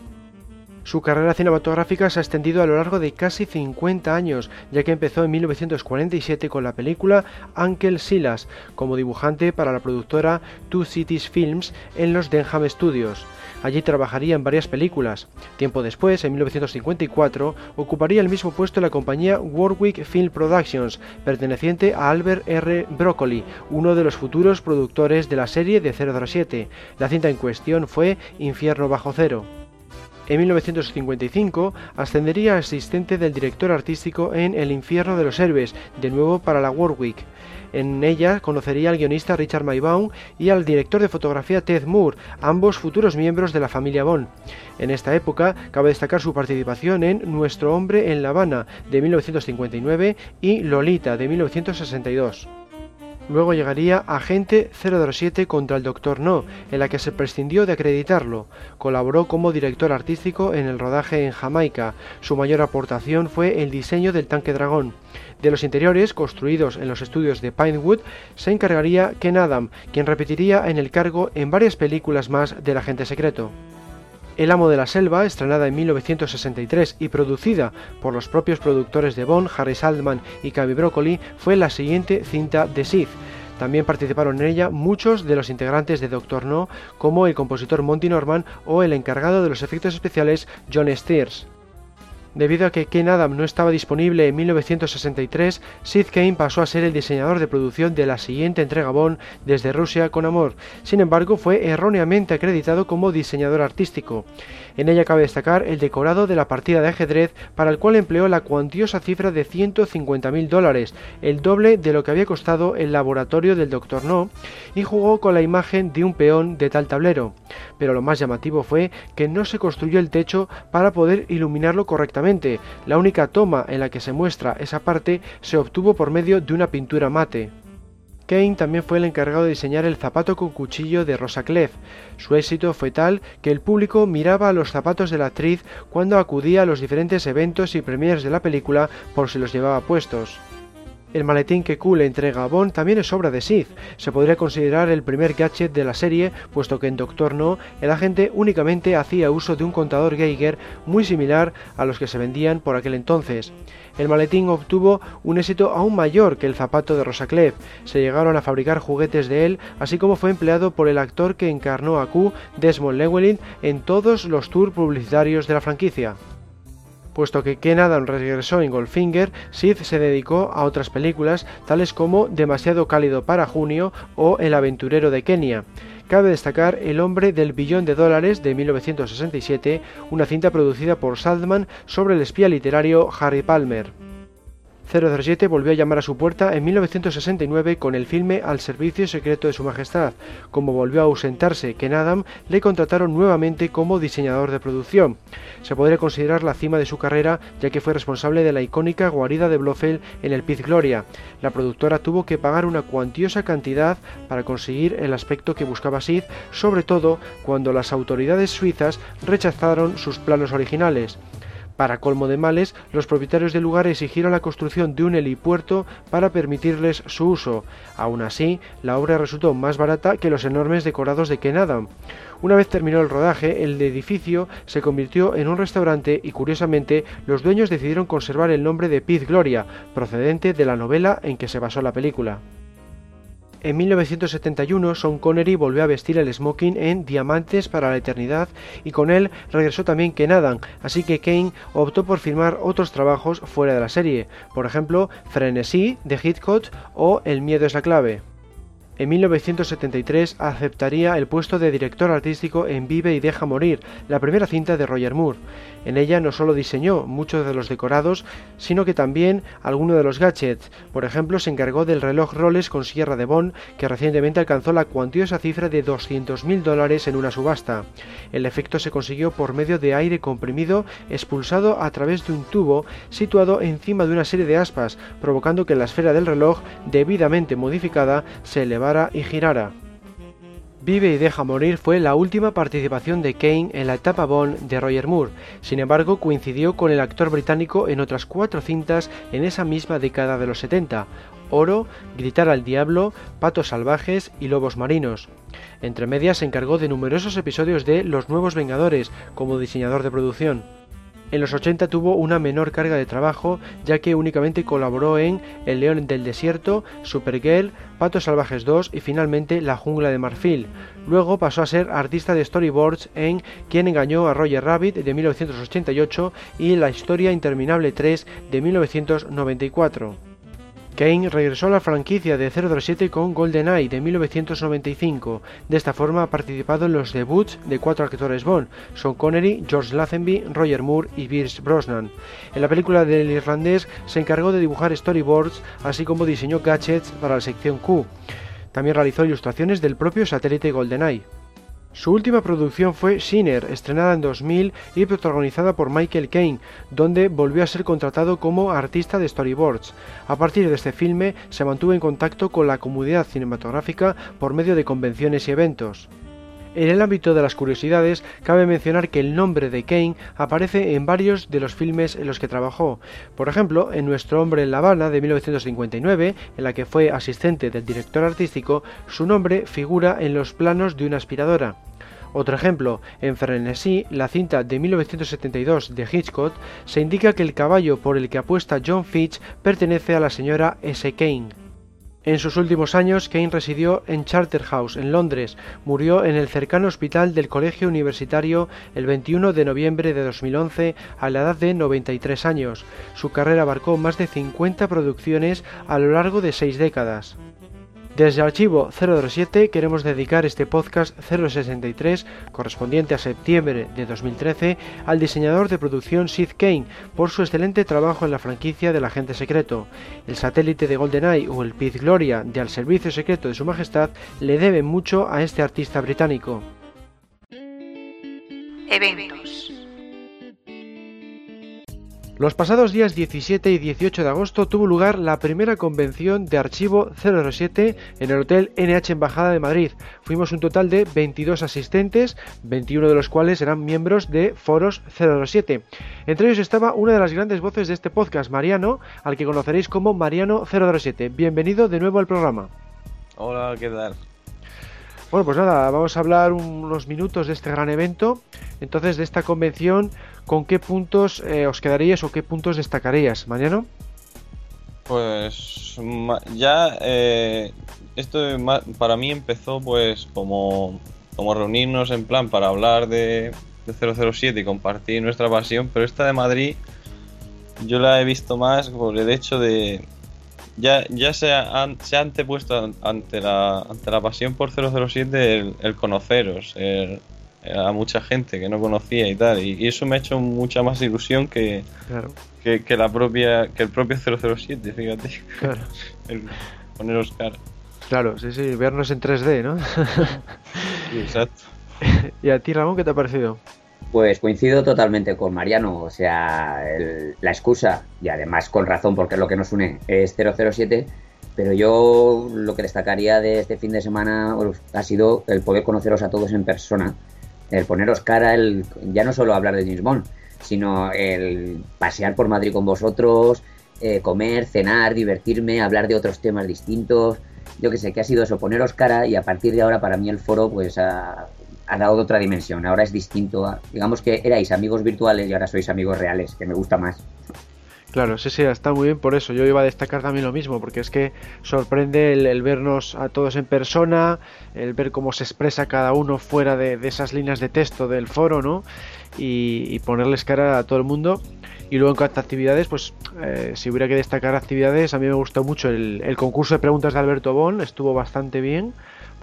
Su carrera cinematográfica se ha extendido a lo largo de casi 50 años, ya que empezó en 1947 con la película Uncle Silas, como dibujante para la productora Two Cities Films en los Denham Studios. Allí trabajaría en varias películas. Tiempo después, en 1954, ocuparía el mismo puesto en la compañía Warwick Film Productions, perteneciente a Albert R. Broccoli, uno de los futuros productores de la serie de 007. La cinta en cuestión fue Infierno bajo cero. En 1955 ascendería a asistente del director artístico en El infierno de los héroes, de nuevo para la Warwick. En ella conocería al guionista Richard Maybaum y al director de fotografía Ted Moore, ambos futuros miembros de la familia Bond. En esta época cabe destacar su participación en Nuestro hombre en La Habana de 1959 y Lolita de 1962. Luego llegaría Agente 007 contra el Doctor No, en la que se prescindió de acreditarlo. Colaboró como director artístico en el rodaje en Jamaica. Su mayor aportación fue el diseño del tanque dragón. De los interiores, construidos en los estudios de Pinewood, se encargaría Ken Adam, quien repetiría en el cargo en varias películas más del agente secreto. El amo de la selva, estrenada en 1963 y producida por los propios productores de Bond, Harry Saltman y Cavi Broccoli, fue la siguiente cinta de Sid. También participaron en ella muchos de los integrantes de Doctor No, como el compositor Monty Norman o el encargado de los efectos especiales John Steers. Debido a que Ken Adam no estaba disponible en 1963, Sid Kane pasó a ser el diseñador de producción de la siguiente entrega Bond desde Rusia con amor. Sin embargo, fue erróneamente acreditado como diseñador artístico. En ella cabe destacar el decorado de la partida de ajedrez para el cual empleó la cuantiosa cifra de 150.000 dólares, el doble de lo que había costado el laboratorio del Dr. No, y jugó con la imagen de un peón de tal tablero. Pero lo más llamativo fue que no se construyó el techo para poder iluminarlo correctamente. La única toma en la que se muestra esa parte se obtuvo por medio de una pintura mate. Kane también fue el encargado de diseñar el zapato con cuchillo de Rosa Clef. Su éxito fue tal que el público miraba a los zapatos de la actriz cuando acudía a los diferentes eventos y premiers de la película por si los llevaba puestos. El maletín que Q le entrega a Bond también es obra de Sith. Se podría considerar el primer gadget de la serie, puesto que en Doctor No el agente únicamente hacía uso de un contador Geiger muy similar a los que se vendían por aquel entonces. El maletín obtuvo un éxito aún mayor que el zapato de Rosaclef. Se llegaron a fabricar juguetes de él, así como fue empleado por el actor que encarnó a Q, Desmond Llewellyn, en todos los tours publicitarios de la franquicia. Puesto que Ken Adam regresó en Goldfinger, Sid se dedicó a otras películas tales como Demasiado cálido para junio o El aventurero de Kenia. Cabe destacar El hombre del billón de dólares de 1967, una cinta producida por Saltman sobre el espía literario Harry Palmer. 007 volvió a llamar a su puerta en 1969 con el filme Al servicio secreto de su majestad. Como volvió a ausentarse Ken Adam, le contrataron nuevamente como diseñador de producción. Se podría considerar la cima de su carrera ya que fue responsable de la icónica guarida de Blofeld en el Piz Gloria. La productora tuvo que pagar una cuantiosa cantidad para conseguir el aspecto que buscaba Sid, sobre todo cuando las autoridades suizas rechazaron sus planos originales. Para colmo de males, los propietarios del lugar exigieron la construcción de un helipuerto para permitirles su uso. Aún así, la obra resultó más barata que los enormes decorados de Ken Adam. Una vez terminó el rodaje, el edificio se convirtió en un restaurante y curiosamente los dueños decidieron conservar el nombre de Piz Gloria, procedente de la novela en que se basó la película. En 1971, Sean Connery volvió a vestir el smoking en Diamantes para la Eternidad y con él regresó también Ken Adam, así que Kane optó por firmar otros trabajos fuera de la serie, por ejemplo Frenesí de Hitchcock o El miedo es la clave. En 1973 aceptaría el puesto de director artístico en Vive y Deja Morir, la primera cinta de Roger Moore. En ella no solo diseñó muchos de los decorados, sino que también algunos de los gadgets. Por ejemplo, se encargó del reloj Rolex con sierra de Bond, que recientemente alcanzó la cuantiosa cifra de 200.000 dólares en una subasta. El efecto se consiguió por medio de aire comprimido expulsado a través de un tubo situado encima de una serie de aspas, provocando que la esfera del reloj, debidamente modificada, se elevara y girara. Vive y deja morir fue la última participación de Kane en la etapa Bond de Roger Moore, sin embargo coincidió con el actor británico en otras cuatro cintas en esa misma década de los 70, Oro, Gritar al Diablo, Patos Salvajes y Lobos Marinos. Entre medias se encargó de numerosos episodios de Los Nuevos Vengadores como diseñador de producción. En los 80 tuvo una menor carga de trabajo, ya que únicamente colaboró en El León del Desierto, Supergirl, Patos Salvajes 2 y finalmente La Jungla de Marfil. Luego pasó a ser artista de storyboards en Quien engañó a Roger Rabbit de 1988 y La Historia Interminable 3 de 1994. Kane regresó a la franquicia de 007 con GoldenEye de 1995. De esta forma ha participado en los debuts de cuatro actores Bond, Sean Connery, George Lazenby, Roger Moore y Pierce Brosnan. En la película del irlandés se encargó de dibujar storyboards, así como diseñó gadgets para la sección Q. También realizó ilustraciones del propio satélite GoldenEye. Su última producción fue Sinner, estrenada en 2000 y protagonizada por Michael Caine, donde volvió a ser contratado como artista de storyboards. A partir de este filme se mantuvo en contacto con la comunidad cinematográfica por medio de convenciones y eventos. En el ámbito de las curiosidades, cabe mencionar que el nombre de Kane aparece en varios de los filmes en los que trabajó. Por ejemplo, en Nuestro hombre en La Habana de 1959, en la que fue asistente del director artístico, su nombre figura en los planos de una aspiradora. Otro ejemplo, en Frenesí, la cinta de 1972 de Hitchcock, se indica que el caballo por el que apuesta John Fitch pertenece a la señora S. Kane. En sus últimos años, Kane residió en Charterhouse, en Londres. Murió en el cercano hospital del Colegio Universitario el 21 de noviembre de 2011 a la edad de 93 años. Su carrera abarcó más de 50 producciones a lo largo de seis décadas. Desde archivo 007 queremos dedicar este podcast 063, correspondiente a septiembre de 2013, al diseñador de producción Sid Kane por su excelente trabajo en la franquicia del agente secreto. El satélite de GoldenEye o el Piz Gloria de Al Servicio Secreto de Su Majestad le deben mucho a este artista británico. Los pasados días 17 y 18 de agosto tuvo lugar la primera convención de archivo 007 en el Hotel NH Embajada de Madrid. Fuimos un total de 22 asistentes, 21 de los cuales eran miembros de Foros 007. Entre ellos estaba una de las grandes voces de este podcast, Mariano, al que conoceréis como Mariano 007. Bienvenido de nuevo al programa. Hola, ¿qué tal? Bueno, pues nada, vamos a hablar unos minutos de este gran evento. Entonces, de esta convención, ¿con qué puntos eh, os quedaríais o qué puntos destacarías, Mariano? Pues ya eh, esto para mí empezó pues como, como reunirnos en plan para hablar de, de 007 y compartir nuestra pasión, pero esta de Madrid yo la he visto más por el hecho de, ya, ya se, ha, se antepuesto ante la, ante la pasión por 007 el, el conoceros, a mucha gente que no conocía y tal, y, eso me ha hecho mucha más ilusión que, que, la propia que el propio 007, fíjate. Claro. poneros cara. Claro, sí, sí, vernos en 3D, ¿no? exacto. ¿Y a ti, Ramón, qué te ha parecido? Pues coincido totalmente con Mariano, o sea, la excusa, y además con razón porque es lo que nos une, es 007, pero yo lo que destacaría de este fin de semana ha sido el poder conoceros a todos en persona, el poneros cara, el ya no solo hablar de James Bond, sino el pasear por Madrid con vosotros, eh, comer, cenar, divertirme, hablar de otros temas distintos. Yo que sé, que ha sido eso, poneros cara y a partir de ahora para mí el foro pues ha, ha dado otra dimensión, ahora es distinto. digamos que erais amigos virtuales y ahora sois amigos reales, que me gusta más. Claro, sí, sí, está muy bien por eso. Yo iba a destacar también lo mismo, porque es que sorprende el, vernos a todos en persona, el ver cómo se expresa cada uno fuera de, esas líneas de texto del foro, ¿no? Y, ponerles cara a todo el mundo. Y luego en cuanto a actividades, pues eh, si hubiera que destacar actividades, a mí me gustó mucho el, el concurso de preguntas de Alberto Bon, estuvo bastante bien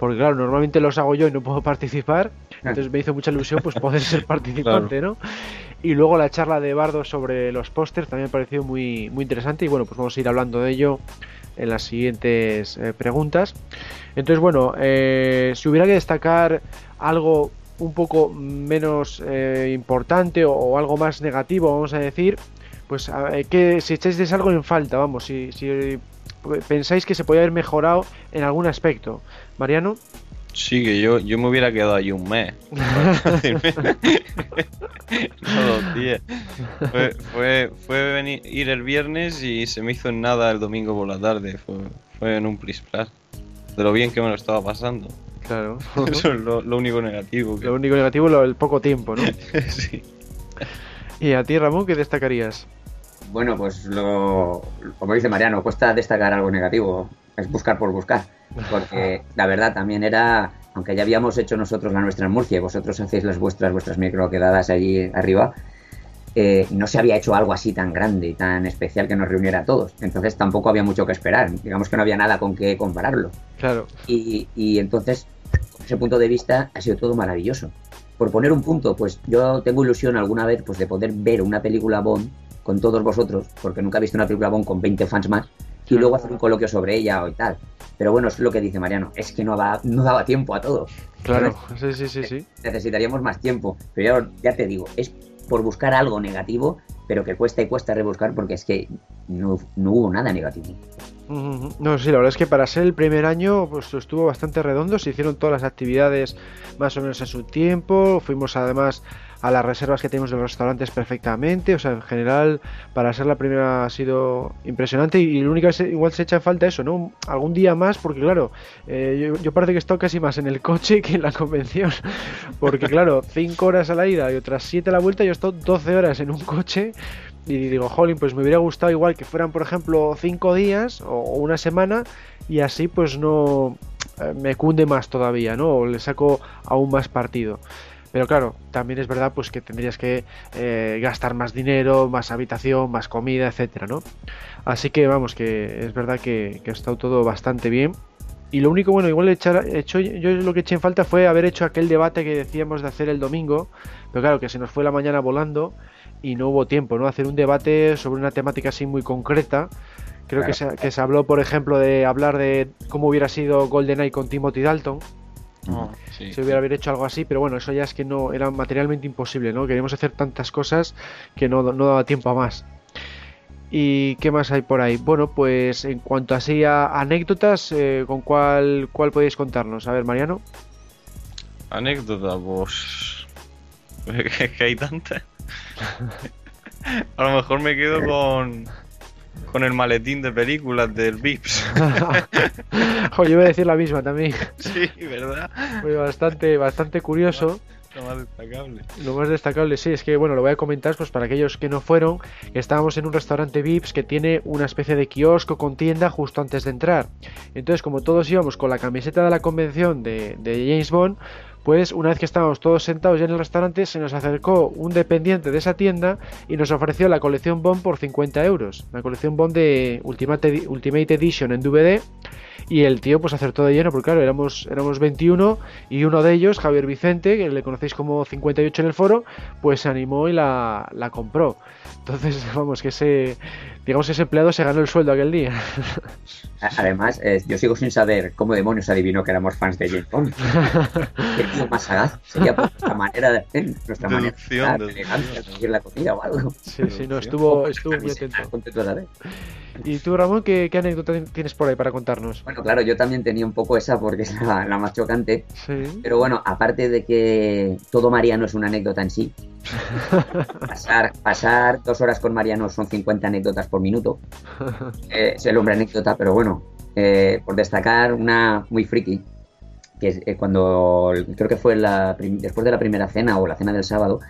porque claro, normalmente los hago yo y no puedo participar, entonces me hizo mucha ilusión pues poder ser participante, ¿no? Y luego la charla de Bardo sobre los pósters también me pareció muy, muy interesante y bueno, pues vamos a ir hablando de ello en las siguientes eh, preguntas. Entonces, bueno, eh, si hubiera que destacar algo un poco menos eh, importante o, algo más negativo, vamos a decir, pues que si echáis algo en falta, vamos, si, si pensáis que se podría haber mejorado en algún aspecto. Mariano. Sí, que yo, yo me hubiera quedado ahí un mes. no dos días. Fue, fue, fue venir, ir el viernes y se me hizo en nada el domingo por la tarde. Fue, fue en un plis De lo bien que me lo estaba pasando. Claro. Eso es lo, único negativo. Lo único negativo es el poco tiempo, ¿no? sí. ¿Y a ti, Ramón, qué destacarías? Bueno, pues lo, como dice Mariano, cuesta destacar algo negativo, es buscar por buscar, porque la verdad también era, aunque ya habíamos hecho nosotros la nuestra en Murcia y vosotros hacéis las vuestras, vuestras micro quedadas allí arriba, eh, no se había hecho algo así tan grande y tan especial que nos reuniera a todos. Entonces tampoco había mucho que esperar. Digamos que no había nada con qué compararlo. Claro. Y, y entonces, desde ese punto de vista, ha sido todo maravilloso. Por poner un punto, pues yo tengo ilusión alguna vez pues, de poder ver una película Bond con todos vosotros, porque nunca he visto una película Bond con 20 fans más, y luego hacer un coloquio sobre ella o tal. Pero bueno, es lo que dice Mariano, es que no, no daba tiempo a todo. Claro, sí, sí, sí, sí. Necesitaríamos más tiempo. Pero ya, te digo, es por buscar algo negativo, pero que cuesta y cuesta rebuscar porque es que no, no hubo nada negativo. No, sí, la verdad es que para ser el primer año pues estuvo bastante redondo, se hicieron todas las actividades más o menos en su tiempo, fuimos además a las reservas que tenemos de los restaurantes perfectamente. O sea, en general, para ser la primera ha sido impresionante. Y, lo único que igual se echa en falta eso, ¿no? Algún día más, porque claro, eh, yo, parece que he estado casi más en el coche que en la convención. Porque claro, 5 horas a la ida y otras 7 a la vuelta, yo he estado 12 horas en un coche. Y digo, jolín, pues me hubiera gustado igual que fueran, por ejemplo, 5 días o una semana y así pues no eh, me cunde más todavía, ¿no? O le saco aún más partido. Pero claro, también es verdad pues que tendrías que eh, gastar más dinero, más habitación, más comida, etcétera, ¿no? Así que vamos, que es verdad que, que ha estado todo bastante bien. Y lo único bueno, igual echar, hecho, yo lo que eché en falta fue haber hecho aquel debate que decíamos de hacer el domingo, pero claro, que se nos fue la mañana volando y no hubo tiempo, ¿no? Hacer un debate sobre una temática así muy concreta Creo que, se, que, se, habló, por ejemplo, de hablar de cómo hubiera sido GoldenEye con Timothy Dalton. Oh, Si hubiera hecho algo así, pero bueno, eso ya es que no era materialmente imposible, ¿no? Queríamos hacer tantas cosas que no, no daba tiempo a más. ¿Y qué más hay por ahí? Bueno, pues en cuanto así a anécdotas, eh, ¿con cuál, cuál podéis contarnos? A ver, Mariano. Anécdota, pues. Es que hay tantas. a lo mejor me quedo con con el maletín de películas del Vips. Joder, yo iba a decir la misma también. Sí, ¿verdad? Fue bastante, bastante curioso. Lo más destacable. Lo más destacable, sí, es que bueno, lo voy a comentar pues para aquellos que no fueron. Estábamos en un restaurante Vips que tiene una especie de kiosco con tienda justo antes de entrar. Entonces, como todos íbamos con la camiseta de la convención de, de James Bond, pues una vez que estábamos todos sentados ya en el restaurante, se nos acercó un dependiente de esa tienda y nos ofreció la colección Bond por 50 euros. La colección Bond de Ultimate, Ultimate Edition en DVD. Y el tío pues acertó de lleno, porque claro, éramos, éramos 21 y uno de ellos, Javier Vicente, que le conocéis como 58 en el foro, pues se animó y la, la compró. Entonces, vamos, que ese, digamos, ese empleado se ganó el sueldo aquel día. Además, eh, yo sigo sin saber cómo demonios adivinó que éramos fans de James Bond. Qué tío más sagaz. Sería por nuestra manera de hacer, nuestra manera de, de la comida o algo. Sí, sí, no, estuvo, estuvo muy atento. ¿Y tú, Ramón, qué, qué, anécdota tienes por ahí para contarnos? Bueno, claro, yo también tenía un poco esa porque es la, la más chocante. Sí. Pero bueno, aparte de que todo Mariano es una anécdota en sí, pasar, pasar dos horas con Mariano son 50 anécdotas por minuto. Eh, es el hombre anécdota, pero bueno, eh, por destacar una muy friki, que es eh, cuando creo que fue la, después de la primera cena o la cena del sábado,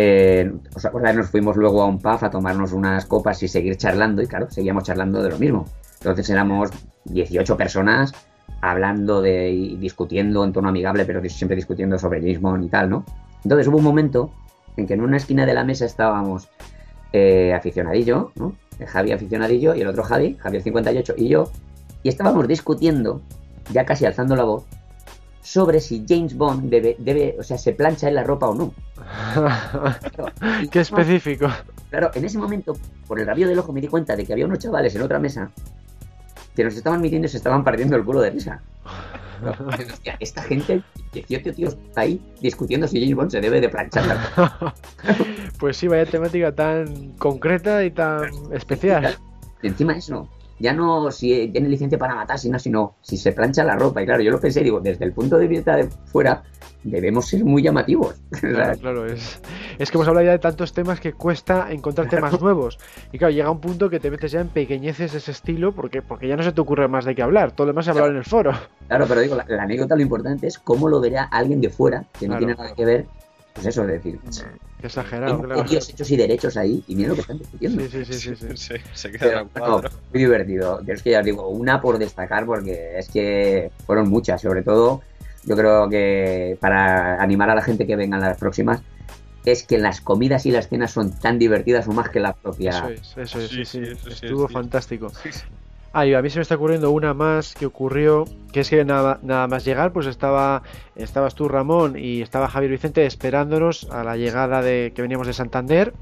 eh, ¿Os acordáis? Nos fuimos luego a un pub a tomarnos unas copas y seguir charlando, y claro, seguíamos charlando de lo mismo. Entonces éramos 18 personas hablando de y discutiendo en tono amigable, pero siempre discutiendo sobre James Bond y tal, ¿no? Entonces hubo un momento en que en una esquina de la mesa estábamos eh, aficionadillo, ¿no? Javi aficionadillo y el otro Javi, Javier 58 y yo, y estábamos discutiendo, ya casi alzando la voz, sobre si James Bond debe, debe o sea, se plancha en la ropa o no. Qué específico. Claro, en ese momento, por el rabio del ojo, me di cuenta de que había unos chavales en otra mesa que nos estaban midiendo y se estaban partiendo el culo de risa. esta gente, 18 tíos, ahí discutiendo si James Bond se debe de planchar. pues sí, vaya temática tan concreta y tan especial. Y encima eso, ya no si tiene licencia para matar, sino, sino si se plancha la ropa. Y claro, yo lo pensé, digo, desde el punto de vista de fuera, debemos ser muy llamativos. Claro, claro, es, es que hemos hablado ya de tantos temas que cuesta encontrar temas nuevos. Y claro, llega un punto que te metes ya en pequeñeces de ese estilo porque, porque ya no se te ocurre más de qué hablar. Todo lo demás se hablar en el foro. Claro, pero digo, la, anécdota lo importante es cómo lo verá alguien de fuera, que no tiene nada que ver pues eso, es decir, exagerado, claro. hechos y derechos ahí y mira lo que están discutiendo. Sí, sí, sí, sí, sí. se queda Pero, muy divertido. Yo es que ya os digo, una por destacar porque es que fueron muchas, sobre todo yo creo que para animar a la gente que venga a las próximas es que las comidas y las cenas son tan divertidas o más que la propia. Eso es, eso es, sí, sí, estuvo fantástico. Ah, a mí se me está ocurriendo una más que ocurrió, que es que nada, nada más llegar, pues estaba, estabas tú, Ramón, y estaba Javier Vicente esperándonos a la llegada de que veníamos de Santander.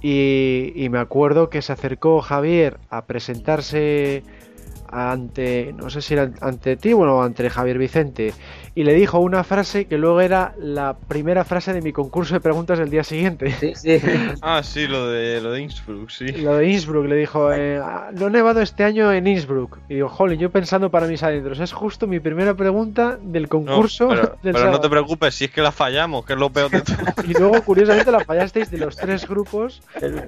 Y, me acuerdo que se acercó Javier a presentarse ante, no sé si era ante ti, bueno, ante Javier Vicente, y le dijo una frase que luego era la primera frase de mi concurso de preguntas del día siguiente. Sí, sí. Ah, sí, lo de, lo de Innsbruck, sí. Lo de Innsbruck, le dijo, eh, no he nevado este año en Innsbruck. Y digo, jolly, yo pensando para mis adentros, es justo mi primera pregunta del No, concurso pero, del pero no te preocupes, si es que la fallamos, que es lo peor de todo. Y luego, curiosamente, la fallasteis de los tres grupos,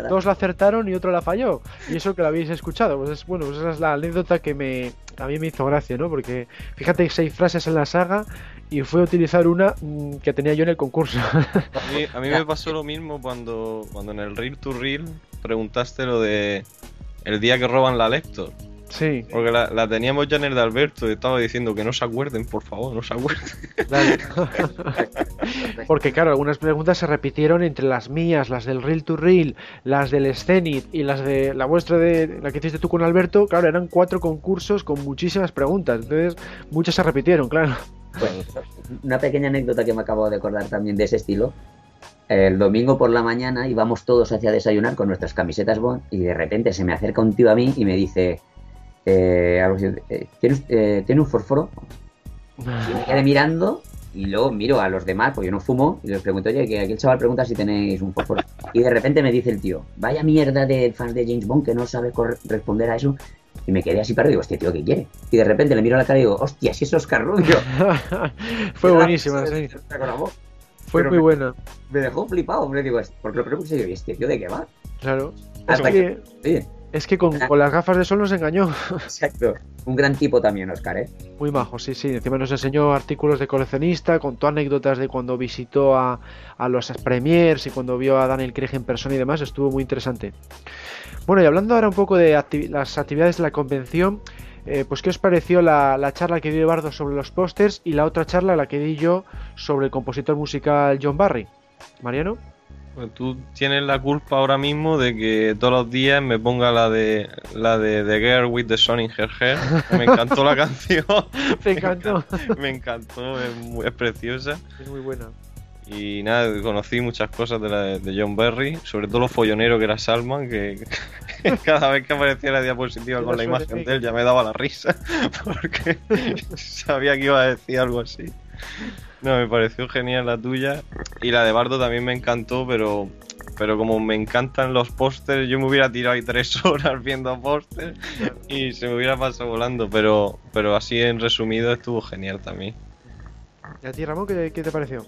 dos la acertaron y otro la falló. Y eso que la habéis escuchado. Pues es, bueno, pues esa es la anécdota que me, a mí me hizo gracia, ¿no? Porque fíjate, seis frases en la saga y fue a utilizar una mm, que tenía yo en el concurso. A mí, a mí me pasó lo mismo cuando, cuando en el Reel to Reel preguntaste lo de el día que roban la Lector. Sí. Porque la, la teníamos ya en el de Alberto y estaba diciendo que no se acuerden, por favor, no se acuerden. Porque claro, algunas preguntas se repitieron entre las mías, las del Reel to Reel, las del Scenit y las de la vuestra de la que hiciste tú con Alberto. Claro, eran cuatro concursos con muchísimas preguntas. Entonces, muchas se repitieron, claro. Pues, una pequeña anécdota que me acabo de acordar también de ese estilo. El domingo por la mañana íbamos todos hacia desayunar con nuestras camisetas Bond y de repente se me acerca un tío a mí y me dice, eh, algo así, eh, ¿tiene, us- eh, ¿tiene un fósforo? Y me quedé mirando y luego miro a los demás, pues yo no fumo, y les pregunto, oye, que aquí el chaval pregunta si tenéis un fósforo. Y de repente me dice el tío, vaya mierda de fans de James Bond que no sabe responder a eso. Y me quedé así para y digo, este tío, ¿qué quiere? Y de repente le miro a la cara y digo, hostia, si es Oscar Rubio. Fue buenísima, sí. Fue Pero muy me- buena. Me dejó flipado, hombre, digo, porque lo primero que se ¿y este tío de qué va? Claro. Hasta que, es que con, con las gafas de sol nos engañó. exacto. Un gran tipo también, Oscar, ¿eh? Muy majo, sí, sí. Encima nos enseñó artículos de coleccionista, contó anécdotas de cuando visitó a, a los premiers y cuando vio a Daniel Craig en persona y demás. Estuvo muy interesante. Bueno, y hablando ahora un poco de acti- las actividades de la convención, eh, pues ¿qué os pareció la, la charla que dio Eduardo sobre los pósters y la otra charla, la que di yo, sobre el compositor musical John Barry? Mariano. Tú tienes la culpa ahora mismo de que todos los días me ponga la de la de The Girl with the Sun in Her Hair. Me encantó la canción. Me encantó. Me encantó, es, muy- es preciosa. Es muy buena. Y nada, conocí muchas cosas de, la, de John Berry, sobre todo lo follonero que era Salman, que cada vez que aparecía la diapositiva con la imagen de él ya me daba la risa, porque sabía que iba a decir algo así. No, me pareció genial la tuya. Y la de Bardo también me encantó, pero pero como me encantan los pósters, yo me hubiera tirado ahí tres horas viendo pósters y se me hubiera pasado volando. Pero, pero así en resumido estuvo genial también. ¿Y a ti, Ramón, qué, qué te pareció?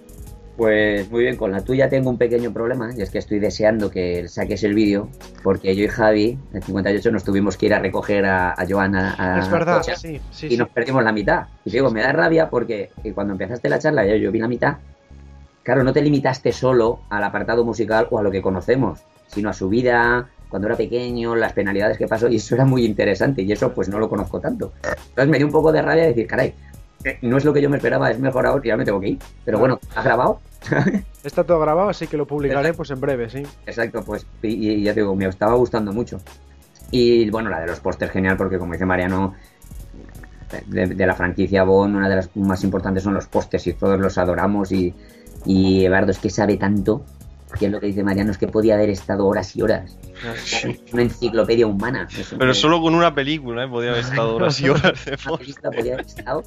Pues muy bien, con la tuya tengo un pequeño problema y es que estoy deseando que saques el vídeo porque yo y Javi, en 58, nos tuvimos que ir a recoger a, a Joana a Es verdad, sí, sí, y sí. nos perdimos la mitad. Y te digo, me da rabia porque eh, cuando empezaste la charla yo, yo vi la mitad. Claro, no te limitaste solo al apartado musical o a lo que conocemos, sino a su vida, cuando era pequeño, las penalidades que pasó y eso era muy interesante y eso pues no lo conozco tanto. Entonces me dio un poco de rabia decir, caray, eh, no es lo que yo me esperaba, es mejor ahora ya me tengo que ir. Pero bueno, ¿has grabado? Está todo grabado, así que lo publicaré pues en breve, sí. Exacto, pues y, y ya te digo, me estaba gustando mucho. Y bueno, la de los pósters genial porque como dice Mariano, de, de la franquicia Bond, una de las más importantes son los pósters y todos los adoramos y, y Eduardo es que sabe tanto que es lo que dice Mariano, es que podía haber estado horas y horas. Una enciclopedia humana. Eso Pero que- solo con una película, ¿eh? Podía haber estado horas y horas de una podía haber estado.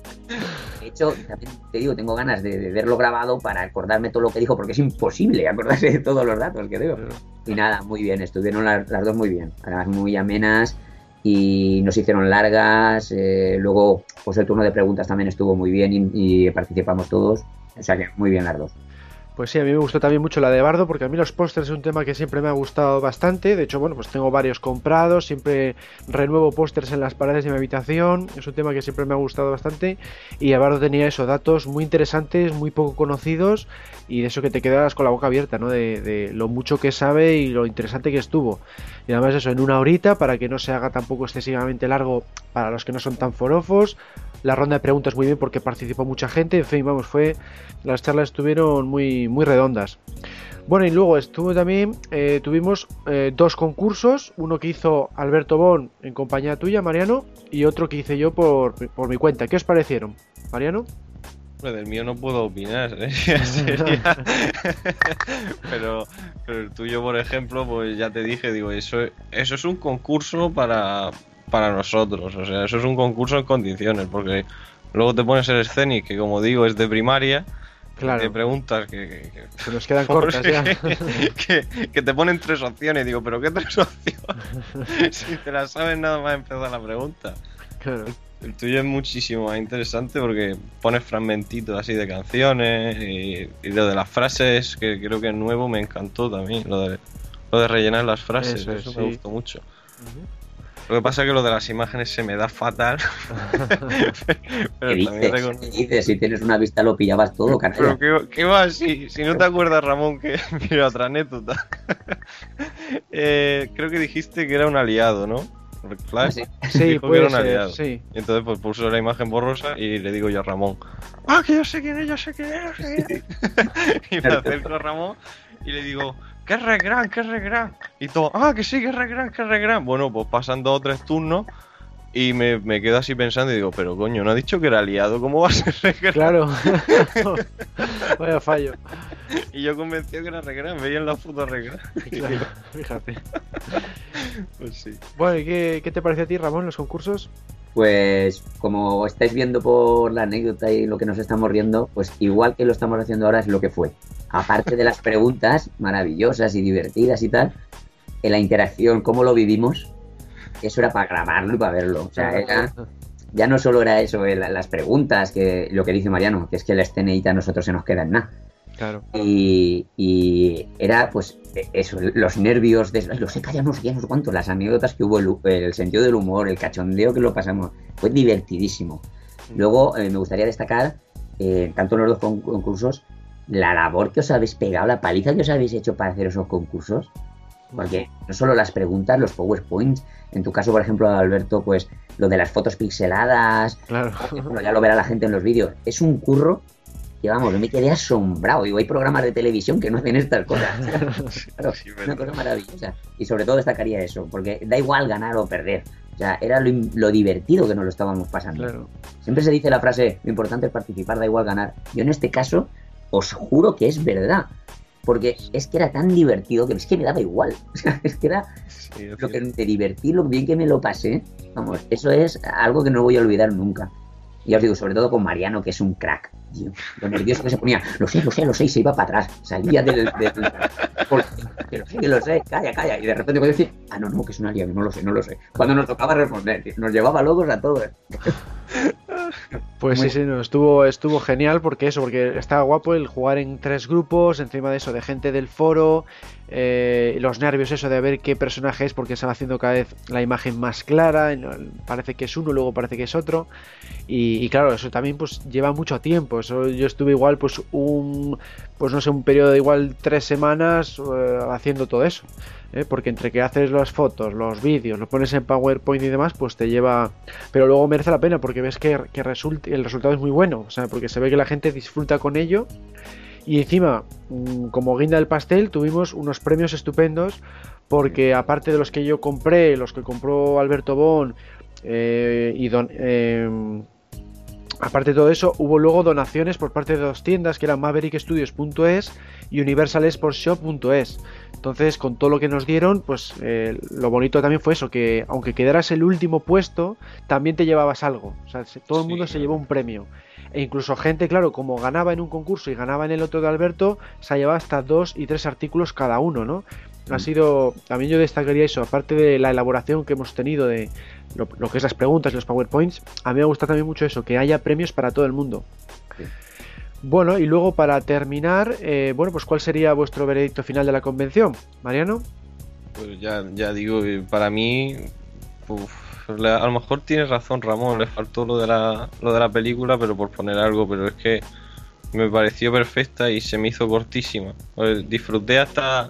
De hecho, también te digo, tengo ganas de, de verlo grabado para acordarme todo lo que dijo, porque es imposible acordarse de todos los datos que digo. Y nada, muy bien, estuvieron las, las dos muy bien, además muy amenas y nos hicieron largas. eh, luego, pues el turno de preguntas también estuvo muy bien y, y participamos todos. O sea que muy bien las dos. Pues sí, a mí me gustó también mucho la de Bardo, porque a mí los pósters es un tema que siempre me ha gustado bastante. De hecho, bueno, pues tengo varios comprados, siempre renuevo pósters en las paredes de mi habitación. Es un tema que siempre me ha gustado bastante. Y Bardo tenía esos datos muy interesantes, muy poco conocidos, y de eso que te quedas con la boca abierta, ¿no? De lo mucho que sabe y lo interesante que estuvo. Y además eso, en una horita, para que no se haga tampoco excesivamente largo para los que no son tan forofos. La ronda de preguntas muy bien porque participó mucha gente. En fin, vamos, fue. Las charlas estuvieron muy, muy redondas. Bueno, y luego estuvo también. eh, tuvimos eh, dos concursos. Uno que hizo Alberto Bon en compañía tuya, Mariano. Y otro que hice yo por, por mi cuenta. ¿Qué os parecieron, Mariano? Del mío no puedo opinar, ¿eh? Sería- pero, pero el tuyo, por ejemplo, pues ya te dije, digo, eso, eso es un concurso para, para nosotros. O sea, eso es un concurso en condiciones, porque luego te pones el Scenic, que como digo es de primaria. Claro. Te preguntas que, que, que- Se nos quedan ¿por cortas ya. que, que te ponen tres opciones. Digo, ¿pero qué tres opciones? si te las sabes nada más empezar la pregunta. Claro. El tuyo es muchísimo más interesante porque pones fragmentitos así de canciones y, y lo de las frases, que creo que es nuevo, me encantó también. Lo de, lo de rellenar las frases, Eso eso, es, me sí. gustó mucho. Lo que pasa es que lo de las imágenes se me da fatal. ¿Qué pero dices? reconozco- ¿Qué dices? Si tienes una vista lo pillabas todo, Pero canalla. ¿qué, qué va? Si, si no te acuerdas, Ramón, que mira otra anécdota. Eh, creo que dijiste que era un aliado, ¿no? Rick Flag Sí. dijo Sí, que puede era un ser, aliado. sí. Y entonces pues puso la imagen borrosa y le digo yo a Ramón, ¡Ah, que yo sé quién es, yo sé quién es! yo sé quién es". y me acerco a Ramón y le digo, ¡qué re gran, qué re gran! Y todo, ¡ah, que sí, que re gran, que re gran! Bueno, pues pasan dos o tres turnos y me, me quedo así pensando y digo, pero coño, no ha dicho que era aliado, ¿cómo va a ser re gran? Claro. Vaya fallo. Y yo convencido que era re gran, veía en la foto re gran. Claro, fíjate. Pues sí. Bueno, ¿y qué, qué te parece a ti, Ramón, los concursos? Pues como estáis viendo por la anécdota y lo que nos estamos riendo, pues igual que lo estamos haciendo ahora es lo que fue. Aparte de las preguntas maravillosas y divertidas y tal, en la interacción, cómo lo vivimos, eso era para grabarlo y para verlo. O sea, era, ya no solo era eso, eh, la- las preguntas, que lo que dice Mariano, que es que la esceneita a nosotros se nos queda en nada. Claro. Y, y era pues eso, los nervios, de, lo sé, calla, no sé qué, no sé cuánto, las anécdotas que hubo, el, sentido del humor, el cachondeo que lo pasamos, fue divertidísimo. Luego eh, me gustaría destacar, eh, tanto en los dos con- concursos, la labor que os habéis pegado, la paliza que os habéis hecho para hacer esos concursos. Porque no solo las preguntas, los PowerPoints, en tu caso, por ejemplo, Alberto, pues lo de las fotos pixeladas, Claro. bueno, ya lo verá la gente en los vídeos. Es un curro que, vamos, yo me quedé asombrado. Digo, hay programas de televisión que no hacen estas cosas. Claro, una cosa maravillosa. Y sobre todo destacaría eso, porque da igual ganar o perder. O sea, era lo, lo divertido que nos lo estábamos pasando. Claro. Siempre se dice la frase, lo importante es participar, da igual ganar. Yo en este caso, os juro que es verdad. Porque es que era tan divertido que es que me daba igual. Es que era lo que te divertí, lo bien que me lo pasé. Vamos, eso es algo que no voy a olvidar nunca. Y os digo, sobre todo con Mariano, que es un crack. Lo nervioso que se ponía, lo sé, lo sé, lo sé, y se iba para atrás. Salía del. del que lo sé, que lo sé, calla, calla. Y de repente puede decir, ah, no, no, que es un aliado, no lo sé, no lo sé. Cuando nos tocaba responder, nos llevaba locos a todos. Pues sí, sí, no, estuvo, estuvo genial porque eso, porque estaba guapo el jugar en tres grupos, encima de eso, de gente del foro, eh, los nervios, eso de ver qué personaje es, porque se va haciendo cada vez la imagen más clara, parece que es uno, luego parece que es otro, y claro, eso también pues lleva mucho tiempo, eso yo estuve igual pues un, pues no sé, un periodo de igual tres semanas eh, haciendo todo eso. ¿eh? porque entre que haces las fotos, los vídeos, lo pones en PowerPoint y demás, pues te lleva... Pero luego merece la pena porque ves que, que result- el resultado es muy bueno, o sea, porque se ve que la gente disfruta con ello. Y encima, mm, como guinda del pastel, tuvimos unos premios estupendos porque aparte de los que yo compré, los que compró Alberto Bon eh, y don... Aparte de todo eso, hubo luego donaciones por parte de dos tiendas que eran maverickstudios.es y universalsportshop.es. Entonces, con todo lo que nos dieron, pues eh, lo bonito también fue eso, que aunque quedaras el último puesto, también te llevabas algo. O sea, se- todo el mundo se llevó un premio. E incluso gente, claro, como ganaba en un concurso y ganaba en el otro de Alberto, se llevaba hasta dos y tres artículos cada uno, ¿no? Ha sido, también yo destacaría eso, aparte de la elaboración que hemos tenido de lo, lo que es las preguntas y los PowerPoints, a mí me gusta también mucho eso, que haya premios para todo el mundo. Bueno, y luego para terminar, eh, bueno, pues ¿cuál sería vuestro veredicto final de la convención? Mariano. Pues ya, ya digo, para mí, uf, a lo mejor tienes razón Ramón, le faltó lo de, la, lo de la película, pero por poner algo, pero es que me pareció perfecta y se me hizo cortísima. Pues disfruté hasta,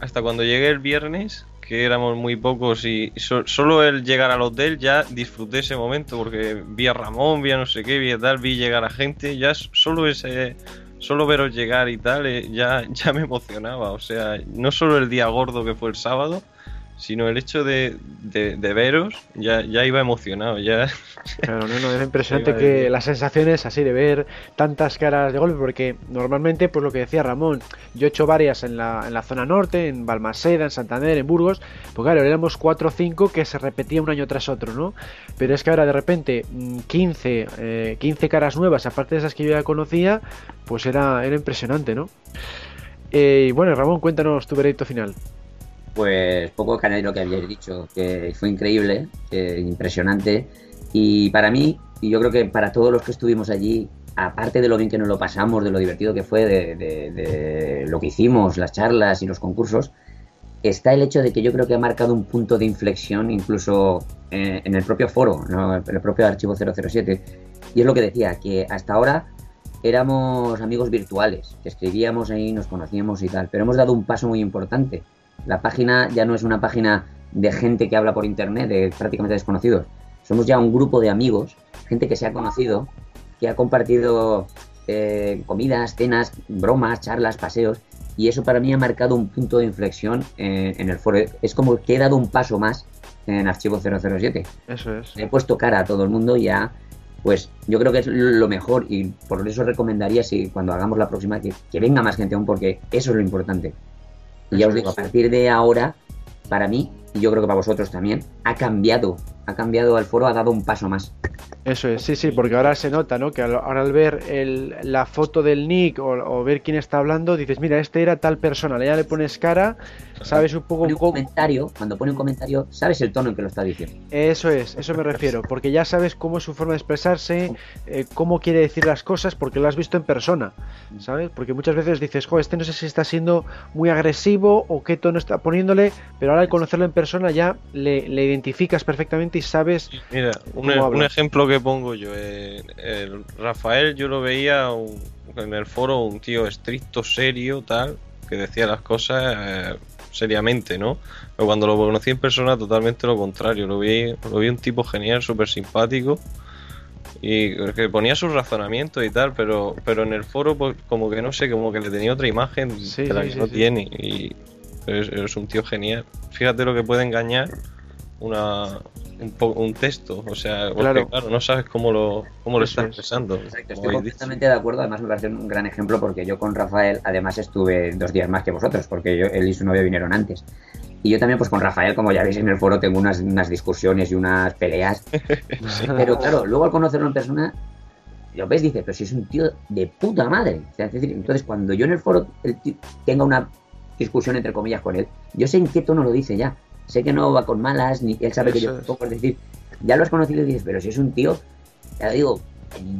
hasta cuando llegué el viernes, que éramos muy pocos y so- solo el llegar al hotel ya disfruté ese momento porque vi a Ramón, vi a no sé qué, vi a tal, vi llegar a gente, ya solo ese... Solo veros llegar y tal, eh, ya, ya me emocionaba. O sea, no solo el día gordo que fue el sábado, sino el hecho de, de, de veros ya, ya iba emocionado. Ya... Claro, no, no, es impresionante que las sensaciones así de ver tantas caras de golpe, porque normalmente, pues lo que decía Ramón, yo he hecho varias en la, en la zona norte, en Balmaseda, en Santander, en Burgos, pues claro, éramos 4 o 5 que se repetía un año tras otro, ¿no? Pero es que ahora de repente 15, eh, 15 caras nuevas, aparte de esas que yo ya conocía, pues era, era impresionante, ¿no? Eh, y bueno, Ramón, cuéntanos tu veredicto final. Pues poco que añadir lo que habíais dicho, que fue increíble, impresionante. Y para mí, y yo creo que para todos los que estuvimos allí, aparte de lo bien que nos lo pasamos, de lo divertido que fue, de, lo que hicimos, las charlas y los concursos, está el hecho de que yo creo que ha marcado un punto de inflexión incluso eh, en el propio foro, en el propio archivo 007. Y es lo que decía, que hasta ahora éramos amigos virtuales, que escribíamos ahí, nos conocíamos y tal, pero hemos dado un paso muy importante. La página ya no es una página de gente que habla por internet, de prácticamente desconocidos. Somos ya un grupo de amigos, gente que se ha conocido, que ha compartido eh, comidas, cenas, bromas, charlas, paseos, y eso para mí ha marcado un punto de inflexión en, en el foro. Es como que he dado un paso más en Archivo 007. Eso es. Le he puesto cara a todo el mundo y ya, pues yo creo que es lo mejor y por eso recomendaría si cuando hagamos la próxima que, que venga más gente aún porque eso es lo importante. Y ya os digo, a partir de ahora, para mí, y yo creo que para vosotros también, ha cambiado, ha cambiado el foro, ha dado un paso más. Eso es, sí, sí, porque ahora se nota, ¿no? Que al- ahora al ver el- la foto del nick o, o ver quién está hablando, dices, mira, este era tal persona, ya le pones cara, sabes un poco un comentario, cuando pone un comentario, sabes el tono en que lo está diciendo. Eso es, eso me refiero, porque ya sabes cómo es su forma de expresarse, eh, cómo quiere decir las cosas, porque lo has visto en persona, ¿sabes? Porque muchas veces dices, jo, este no sé si está siendo muy agresivo o qué tono está poniéndole, pero ahora al conocerlo en persona ya le, le identificas perfectamente y sabes Mira, un, ejemplo que pongo yo. eh, el Rafael yo lo veía un- en el foro un tío estricto, serio, tal, que decía las cosas eh, seriamente, ¿no? Pero cuando lo conocí en persona totalmente lo contrario. Lo vi, lo vi un tipo genial, súper simpático y que ponía sus razonamientos y tal, pero pero en el foro pues, como que no sé, como que le tenía otra imagen de la sí, que sí, no tiene y es, es un tío genial. Fíjate lo que puede engañar una un, un texto, o sea, porque Claro. claro, no sabes cómo lo cómo lo Eso está es. expresando. Exacto, estoy completamente de acuerdo. Además, me parece un gran ejemplo porque yo con Rafael, además, estuve dos días más que vosotros, porque yo, él y su novia vinieron antes. Y yo también, pues con Rafael, como ya veis en el foro, tengo unas, unas discusiones y unas peleas. Pero claro, luego al conocerlo en persona, lo ves, dice, pero si es un tío de puta madre. O sea, es decir, entonces, cuando yo en el foro el tío- tenga una discusión entre comillas con él, yo sé en qué tono lo dice ya. Sé que no va con malas, ni él sabe que yo Eso tampoco, es decir, ya lo has conocido y dices, pero si es un tío, ya digo,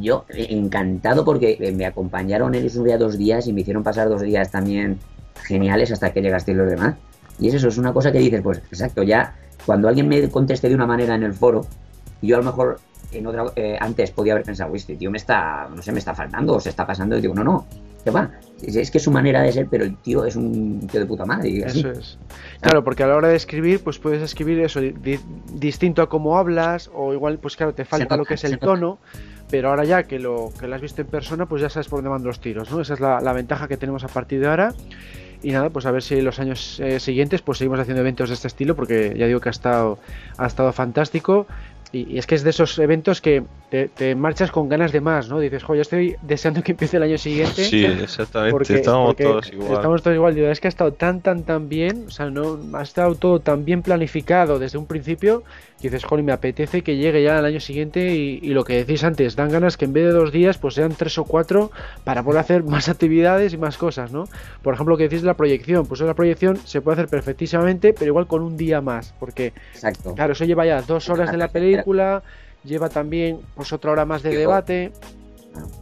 yo encantado porque me acompañaron él y su novia dos días y me hicieron pasar dos días también geniales hasta que llegasteis los demás. Y es eso, es una cosa que dices, pues exacto, ya cuando alguien me conteste de una manera en el foro, yo a lo mejor en otra, eh, antes podía haber pensado, "Uy, este tío me está, no sé, me está faltando o se está pasando. Y digo, no, no, ¿qué va? Es, que es su manera de ser, pero el tío es un tío de puta madre. así. Eso es. Claro, porque a la hora de escribir, pues puedes escribir eso di- distinto a cómo hablas, o igual, pues claro, te falta lo que es el tono, pero ahora ya que lo, que lo has visto en persona, pues ya sabes por dónde van los tiros, ¿no? Esa es la, la ventaja que tenemos a partir de ahora. Y nada, pues a ver si los años eh, siguientes pues seguimos haciendo eventos de este estilo, porque ya digo que ha estado, ha estado fantástico. Y, y es que es de esos eventos que te, te marchas con ganas de más, ¿no? Dices, jo, yo estoy deseando que empiece el año siguiente. Sí, exactamente, porque- estamos porque todos igual. Estamos todos igual. Digo, es que ha estado tan, tan, tan bien. O sea, no ha estado todo tan bien planificado desde un principio. Que dices, joder, me apetece que llegue ya el año siguiente. Y, y lo que decís antes, dan ganas que en vez de dos días, pues sean tres o cuatro para poder hacer más actividades y más cosas, ¿no? Por ejemplo, lo que decís de la proyección. Pues la proyección se puede hacer perfectísimamente, pero igual con un día más. Porque, Exacto. claro, eso lleva ya dos horas de la película. Lleva también, pues, otra hora más de debate.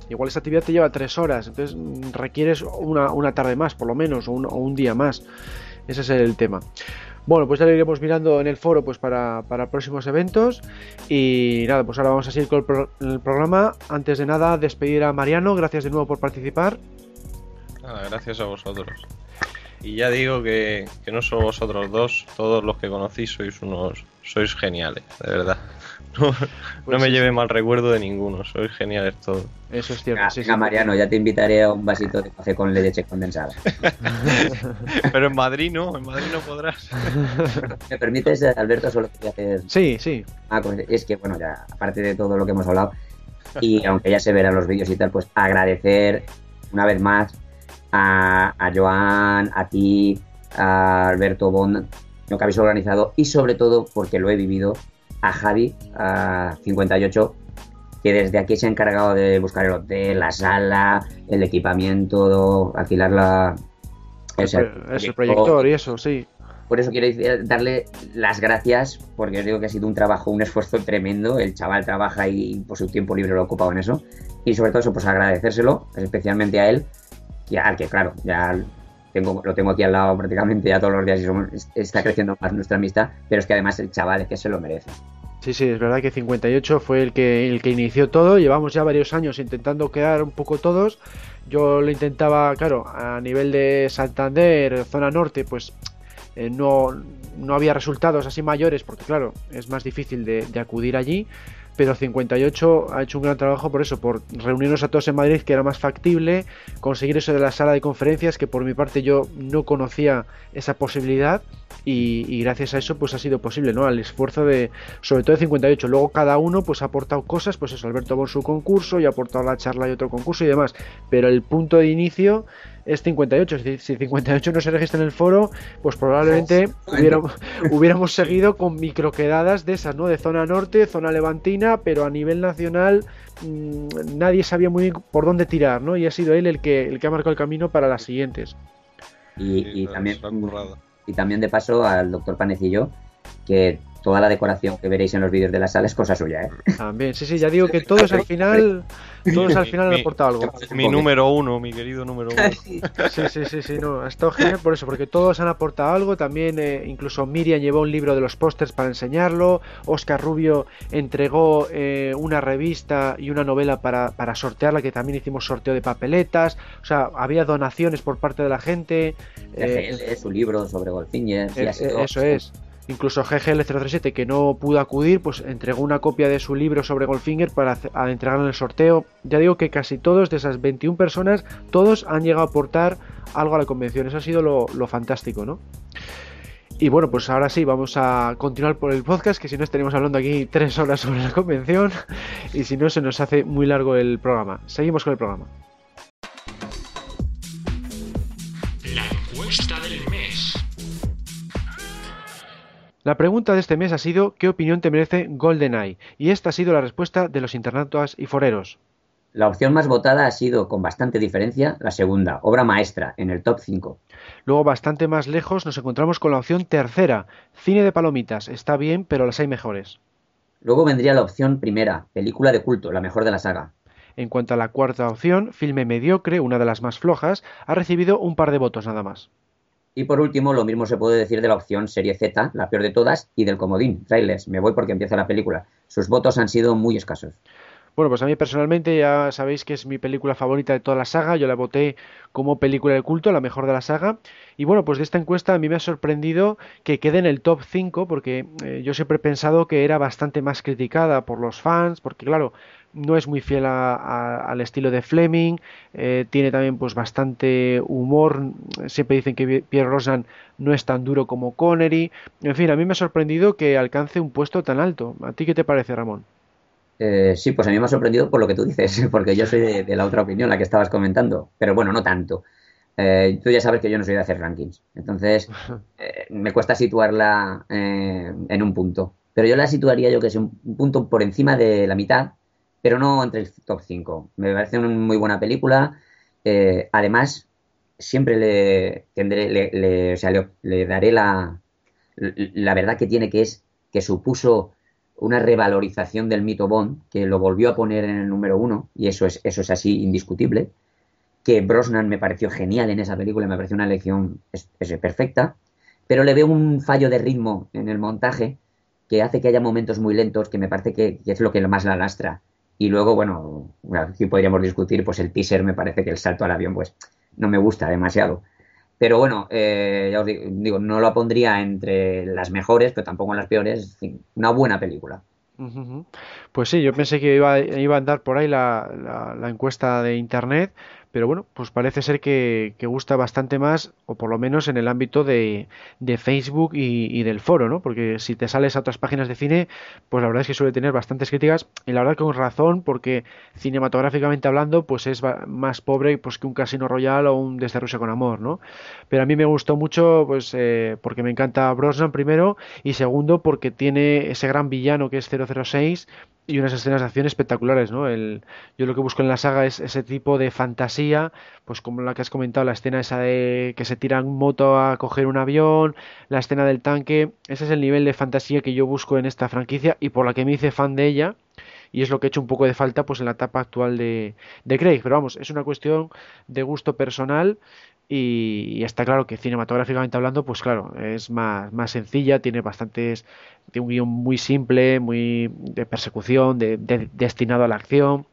Igual esa actividad te lleva tres horas, entonces mm, requieres una, una tarde más, por lo menos, o un, o un día más. Ese es el tema. Bueno, pues ya lo iremos mirando en el foro pues para, para próximos eventos. Y nada, pues ahora vamos a seguir con el, pro- el programa. Antes de nada, despedir a Mariano. Gracias de nuevo por participar. Nada, gracias a vosotros. Y ya digo que, que no solo vosotros dos, todos los que conocéis sois unos, sois geniales, de verdad. No, Pues me sí, lleve mal recuerdo de ninguno, sois geniales todos. Eso es cierto. Venga, sí, venga, sí. Mariano, ya te invitaré a un vasito de café con leche condensada. Pero en Madrid no, en Madrid no podrás. ¿Me permites, Alberto, solo quería hacer... Sí, sí. Ah, pues es que, bueno, ya, aparte de todo lo que hemos hablado, y aunque ya se verán los vídeos y tal, pues agradecer una vez más a, a Joan, a ti, a Alberto Bond, lo que habéis organizado y sobre todo, porque lo he vivido, a Javi, a 58, que desde aquí se ha encargado de buscar el hotel, la sala, el equipamiento, alquilar la... o sea, Es el proyector y eso, sí. por eso quiero darle las gracias, porque os digo que ha sido un trabajo, un esfuerzo tremendo. El chaval trabaja y por su tiempo libre lo ha ocupado en eso. Y sobre todo eso, pues agradecérselo, especialmente a él, y al que, claro, ya tengo, lo tengo aquí al lado prácticamente ya todos los días y somos- es- está creciendo más nuestra amistad, pero es que además el chaval es que se lo merece. Sí, sí, es verdad que 58 fue el que, el que inició todo. Llevamos ya varios años intentando quedar un poco todos. Yo lo intentaba, claro, a nivel de Santander, zona norte, pues eh, no, no había resultados así mayores, porque claro, es más difícil de, de acudir allí. Pero 58 ha hecho un gran trabajo por eso, por reunirnos a todos en Madrid, que era más factible, conseguir eso de la sala de conferencias, que por mi parte yo no conocía esa posibilidad, y, y gracias a eso pues ha sido posible, ¿no? Al esfuerzo de, sobre todo de 58. Luego cada uno pues ha aportado cosas, pues eso, Alberto con su concurso y ha aportado la charla y otro concurso y demás. Pero el punto de inicio es 58. Si, si 58 no se registra en el foro, pues probablemente hubiéramos, hubiéramos seguido con microquedadas de esas, ¿no? De zona norte, zona levantina, pero a nivel nacional mmm, nadie sabía muy bien por dónde tirar, ¿no? Y ha sido él el que, el que ha marcado el camino para las siguientes. Y, y también, y también de paso al doctor Panecillo, que toda la decoración que veréis en los vídeos de la sala es cosa suya, ¿eh? También, sí, sí, ya digo que todos al final, todos al final han aportado algo. Mi número uno, mi querido número uno. Sí, sí, sí, sí, no, ha estado genial por eso, porque todos han aportado algo, también eh, incluso Miriam llevó un libro de los pósters para enseñarlo, Oscar Rubio entregó eh, una revista y una novela para, para sortearla, que también hicimos sorteo de papeletas, o sea, había donaciones por parte de la gente. eh, GGL, su libro sobre Golfinger, sí, eh, sido- eh, eso es. Incluso GGL037, que no pudo acudir, pues entregó una copia de su libro sobre Goldfinger para entregarlo en el sorteo. Ya digo que casi todos de esas 21 personas, todos han llegado a aportar algo a la convención. Eso ha sido lo, lo fantástico, ¿no? Y bueno, pues ahora sí, vamos a continuar por el podcast, que si no estaríamos hablando aquí tres horas sobre la convención y si no se nos hace muy largo el programa. Seguimos con el programa. La pregunta de este mes ha sido ¿qué opinión te merece GoldenEye? Y esta ha sido la respuesta de los internautas y foreros. La opción más votada ha sido, con bastante diferencia, la segunda, obra maestra, en el top 5. Luego, bastante más lejos, nos encontramos con la opción tercera, cine de palomitas. Está bien, pero las hay mejores. Luego vendría la opción primera, película de culto, la mejor de la saga. En cuanto a la cuarta opción, filme mediocre, una de las más flojas, ha recibido un par de votos nada más. Y por último, lo mismo se puede decir de la opción serie Z, la peor de todas, y del comodín, trailers. Me voy porque empieza la película. Sus votos han sido muy escasos. Bueno, pues a mí personalmente ya sabéis que es mi película favorita de toda la saga. Yo la voté como película de culto, la mejor de la saga. Y bueno, pues de esta encuesta a mí me ha sorprendido que quede en el top 5 porque eh, yo siempre he pensado que era bastante más criticada por los fans, porque claro, no es muy fiel a- a- al estilo de Fleming, eh, tiene también pues bastante humor, siempre dicen que Pierre Rosan no es tan duro como Connery. En fin, a mí me ha sorprendido que alcance un puesto tan alto. ¿A ti qué te parece, Ramón? Eh, sí, pues a mí me ha sorprendido por lo que tú dices, porque yo soy de, de la otra opinión, la que estabas comentando. Pero bueno, no tanto. Eh, tú ya sabes que yo no soy de hacer rankings. Entonces, eh, me cuesta situarla en un punto. Pero yo la situaría, yo que sé, un, un punto por encima de la mitad, pero no entre el top 5. Me parece una muy buena película. Eh, además, siempre le tendré, le, daré la, la verdad que tiene, que es que supuso una revalorización del mito Bond, que lo volvió a poner en el número uno, y eso es, eso es así indiscutible. Que Brosnan me pareció genial en esa película, me pareció una elección perfecta, pero le veo un fallo de ritmo en el montaje que hace que haya momentos muy lentos, que me parece que, que es lo que más la lastra. Y luego, bueno, aquí podríamos discutir, pues el teaser me parece que el salto al avión, pues no me gusta demasiado. Pero bueno, eh, ya os digo, digo, no lo pondría entre las mejores, pero tampoco en las peores. Una buena película. Pues sí, yo pensé que iba, iba a andar por ahí la, la- la encuesta de internet, pero bueno, pues parece ser que, gusta bastante más, o por lo menos en el ámbito de, de Facebook y, del foro, ¿no? Porque si te sales a otras páginas de cine, pues la verdad es que suele tener bastantes críticas, y la verdad con razón, porque cinematográficamente hablando, pues es más pobre pues, que un Casino Royale o un Desde Rusia con Amor, ¿no? Pero a mí me gustó mucho, pues, eh, porque me encanta Brosnan primero, y segundo, porque tiene ese gran villano que es 006 y unas escenas de acción espectaculares, ¿no? El, yo lo que busco en la saga es ese tipo de fantasía, pues como la que has comentado, la escena esa de que se tira en moto a coger un avión, la escena del tanque, ese es el nivel de fantasía que yo busco en esta franquicia y por la que me hice fan de ella. Y es lo que he hecho un poco de falta pues en la etapa actual de, de Craig. Pero vamos, es una cuestión de gusto personal y, y está claro que cinematográficamente hablando, pues claro, es más, más sencilla, tiene bastantes, de un guion muy simple, muy de persecución, de, de- destinado a la acción,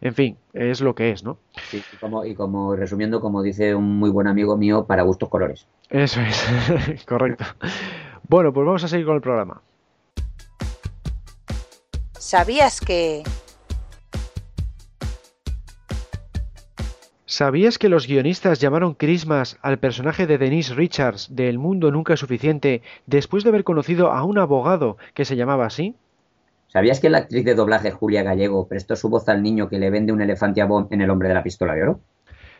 en fin, es lo que es, ¿no? Sí, y como, y como resumiendo, como dice un muy buen amigo mío, para gustos colores. Eso es, correcto. Bueno, pues vamos a seguir con el programa. ¿Sabías que... ¿Sabías que los guionistas llamaron Christmas al personaje de Denise Richards de El mundo nunca es suficiente después de haber conocido a un abogado que se llamaba así? ¿Sabías que la actriz de doblaje Julia Gallego prestó su voz al niño que le vende un elefante a Bond en El hombre de la pistola de oro?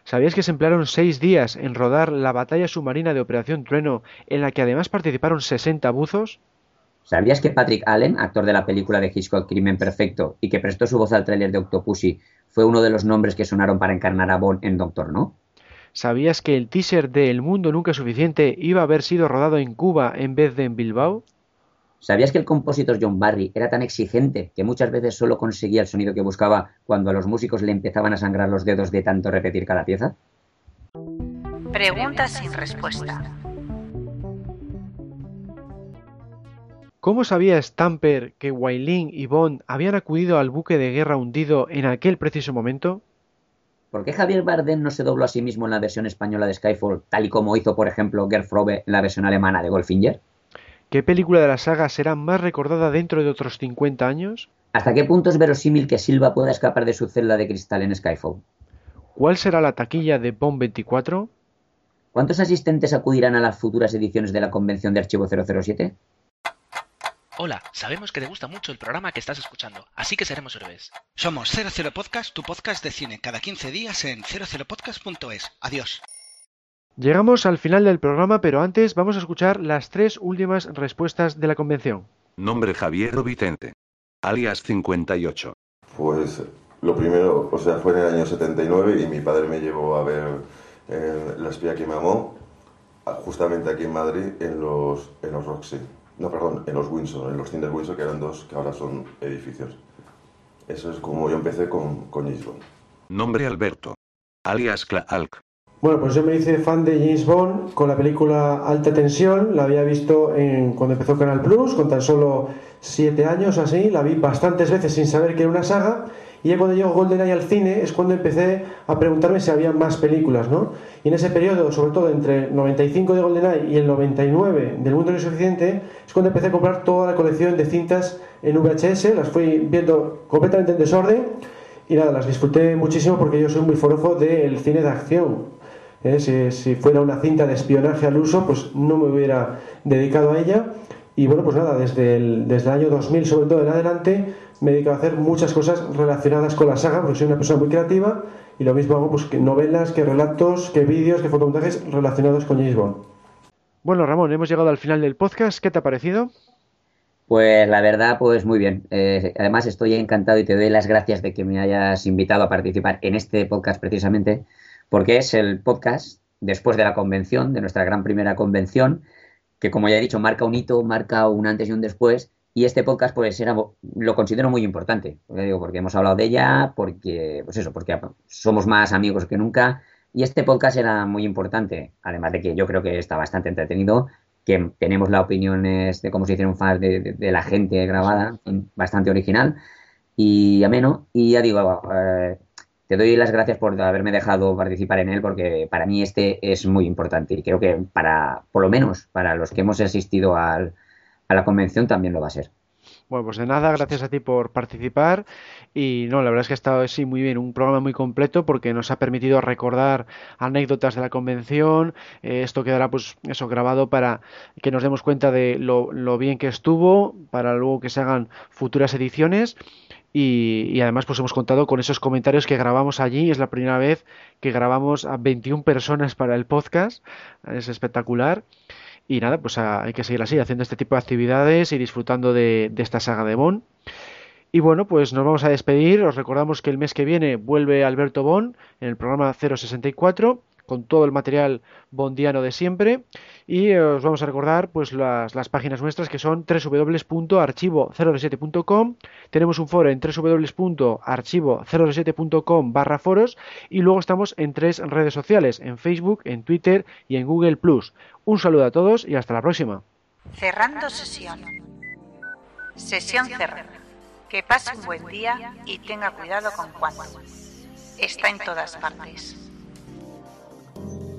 ¿Sabías que se emplearon seis días en rodar la batalla submarina de Operación Trueno, en la que además participaron 60 buzos? ¿Sabías que Patrick Allen, actor de la película de Hitchcock Crimen Perfecto y que prestó su voz al tráiler de Octopussy, fue uno de los nombres que sonaron para encarnar a Bond en Doctor No? ¿Sabías que el teaser de El mundo nunca es suficiente iba a haber sido rodado en Cuba en vez de en Bilbao? ¿Sabías que el compositor John Barry era tan exigente que muchas veces solo conseguía el sonido que buscaba cuando a los músicos le empezaban a sangrar los dedos de tanto repetir cada pieza? Preguntas sin respuesta. ¿Cómo sabía Stamper que Wailin y Bond habían acudido al buque de guerra hundido en aquel preciso momento? ¿Por qué Javier Bardem no se dobló a sí mismo en la versión española de Skyfall, tal y como hizo, por ejemplo, Gerd Frobe en la versión alemana de Goldfinger? ¿Qué película de la saga será más recordada dentro de otros 50 años? ¿Hasta qué punto es verosímil que Silva pueda escapar de su celda de cristal en Skyfall? ¿Cuál será la taquilla de Bond 24? ¿Cuántos asistentes acudirán a las futuras ediciones de la convención de Archivo 007? Hola, sabemos que te gusta mucho el programa que estás escuchando, así que seremos héroes. Somos 00 Podcast, tu podcast de cine, cada 15 días en 00podcast.es. Adiós. Llegamos al final del programa, pero antes vamos a escuchar las tres últimas respuestas de la convención. Nombre Javier Vicente. Alias 58. Pues lo primero, o sea, fue en el año 79 y mi padre me llevó a ver eh, La espía que me amó, justamente aquí en Madrid, en los, en los Roxy. No, perdón, en los Windsor, en los cines Windsor, que eran dos, que ahora son edificios. Eso es como yo empecé con, con James Bond. Nombre Alberto. Alias Klaalk. Bueno, pues yo me hice fan de James Bond con la película Alta Tensión. La había visto en, cuando empezó Canal Plus, con tan solo siete años así. La vi bastantes veces sin saber que era una saga. Y ya cuando llegó GoldenEye al cine es cuando empecé a preguntarme si había más películas, ¿no? Y en ese periodo, sobre todo entre el 95 de GoldenEye y el 99 del Mundo No es Suficiente, es cuando empecé a comprar toda la colección de cintas en VHS. Las fui viendo completamente en desorden. Y nada, las disfruté muchísimo porque yo soy muy forofo del cine de acción. ¿eh? Si, si fuera una cinta de espionaje al uso, pues no me hubiera dedicado a ella. Y bueno, pues nada, desde el, desde el año 2000 sobre todo en adelante me he dedicado a hacer muchas cosas relacionadas con la saga, porque soy una persona muy creativa y lo mismo hago pues que novelas, que relatos, que vídeos, que fotomontajes relacionados con James Bond. Bueno, Ramón, hemos llegado al final del podcast. ¿Qué te ha parecido? Pues la verdad, pues muy bien. Eh, además estoy encantado y te doy las gracias de que me hayas invitado a participar en este podcast precisamente, porque es el podcast después de la convención, de nuestra gran primera convención, que como ya he dicho, marca un hito, marca un antes y un después. Y este podcast, pues, era, lo considero muy importante. Porque, digo, porque hemos hablado de ella, porque, pues eso, porque somos más amigos que nunca. Y este podcast era muy importante, además de que yo creo que está bastante entretenido, que tenemos las opiniones de cómo se hicieron fans de, de, de la gente grabada, bastante original y ameno. Y ya digo, eh, te doy las gracias por haberme dejado participar en él, porque para mí este es muy importante y creo que para, por lo menos, para los que hemos asistido al, a la convención también lo va a ser. Bueno, pues de nada, gracias a ti por participar. Y no, la verdad es que ha estado sí muy bien, un programa muy completo porque nos ha permitido recordar anécdotas de la convención. Eh, esto quedará, pues, eso grabado para que nos demos cuenta de lo, bien que estuvo, para luego que se hagan futuras ediciones. Y, y, además pues hemos contado con esos comentarios que grabamos allí. Es la primera vez que grabamos a 21 personas para el podcast. Es espectacular. Y nada, pues hay que seguir así, haciendo este tipo de actividades y disfrutando de, esta saga de Bond. Y bueno, pues nos vamos a despedir. Os recordamos que el mes que viene vuelve Alberto Bon en el programa 064 con todo el material bondiano de siempre. Y os vamos a recordar pues las, las páginas nuestras que son www.archivo007.com tenemos un foro en www.archivo007.com barra foros. Y luego estamos en tres redes sociales en Facebook, en Twitter y en Google un saludo a todos y hasta la próxima. Cerrando sesión. Sesión cerrada. Que pase un buen día y tenga cuidado con cuánto. Está en todas partes Thank you.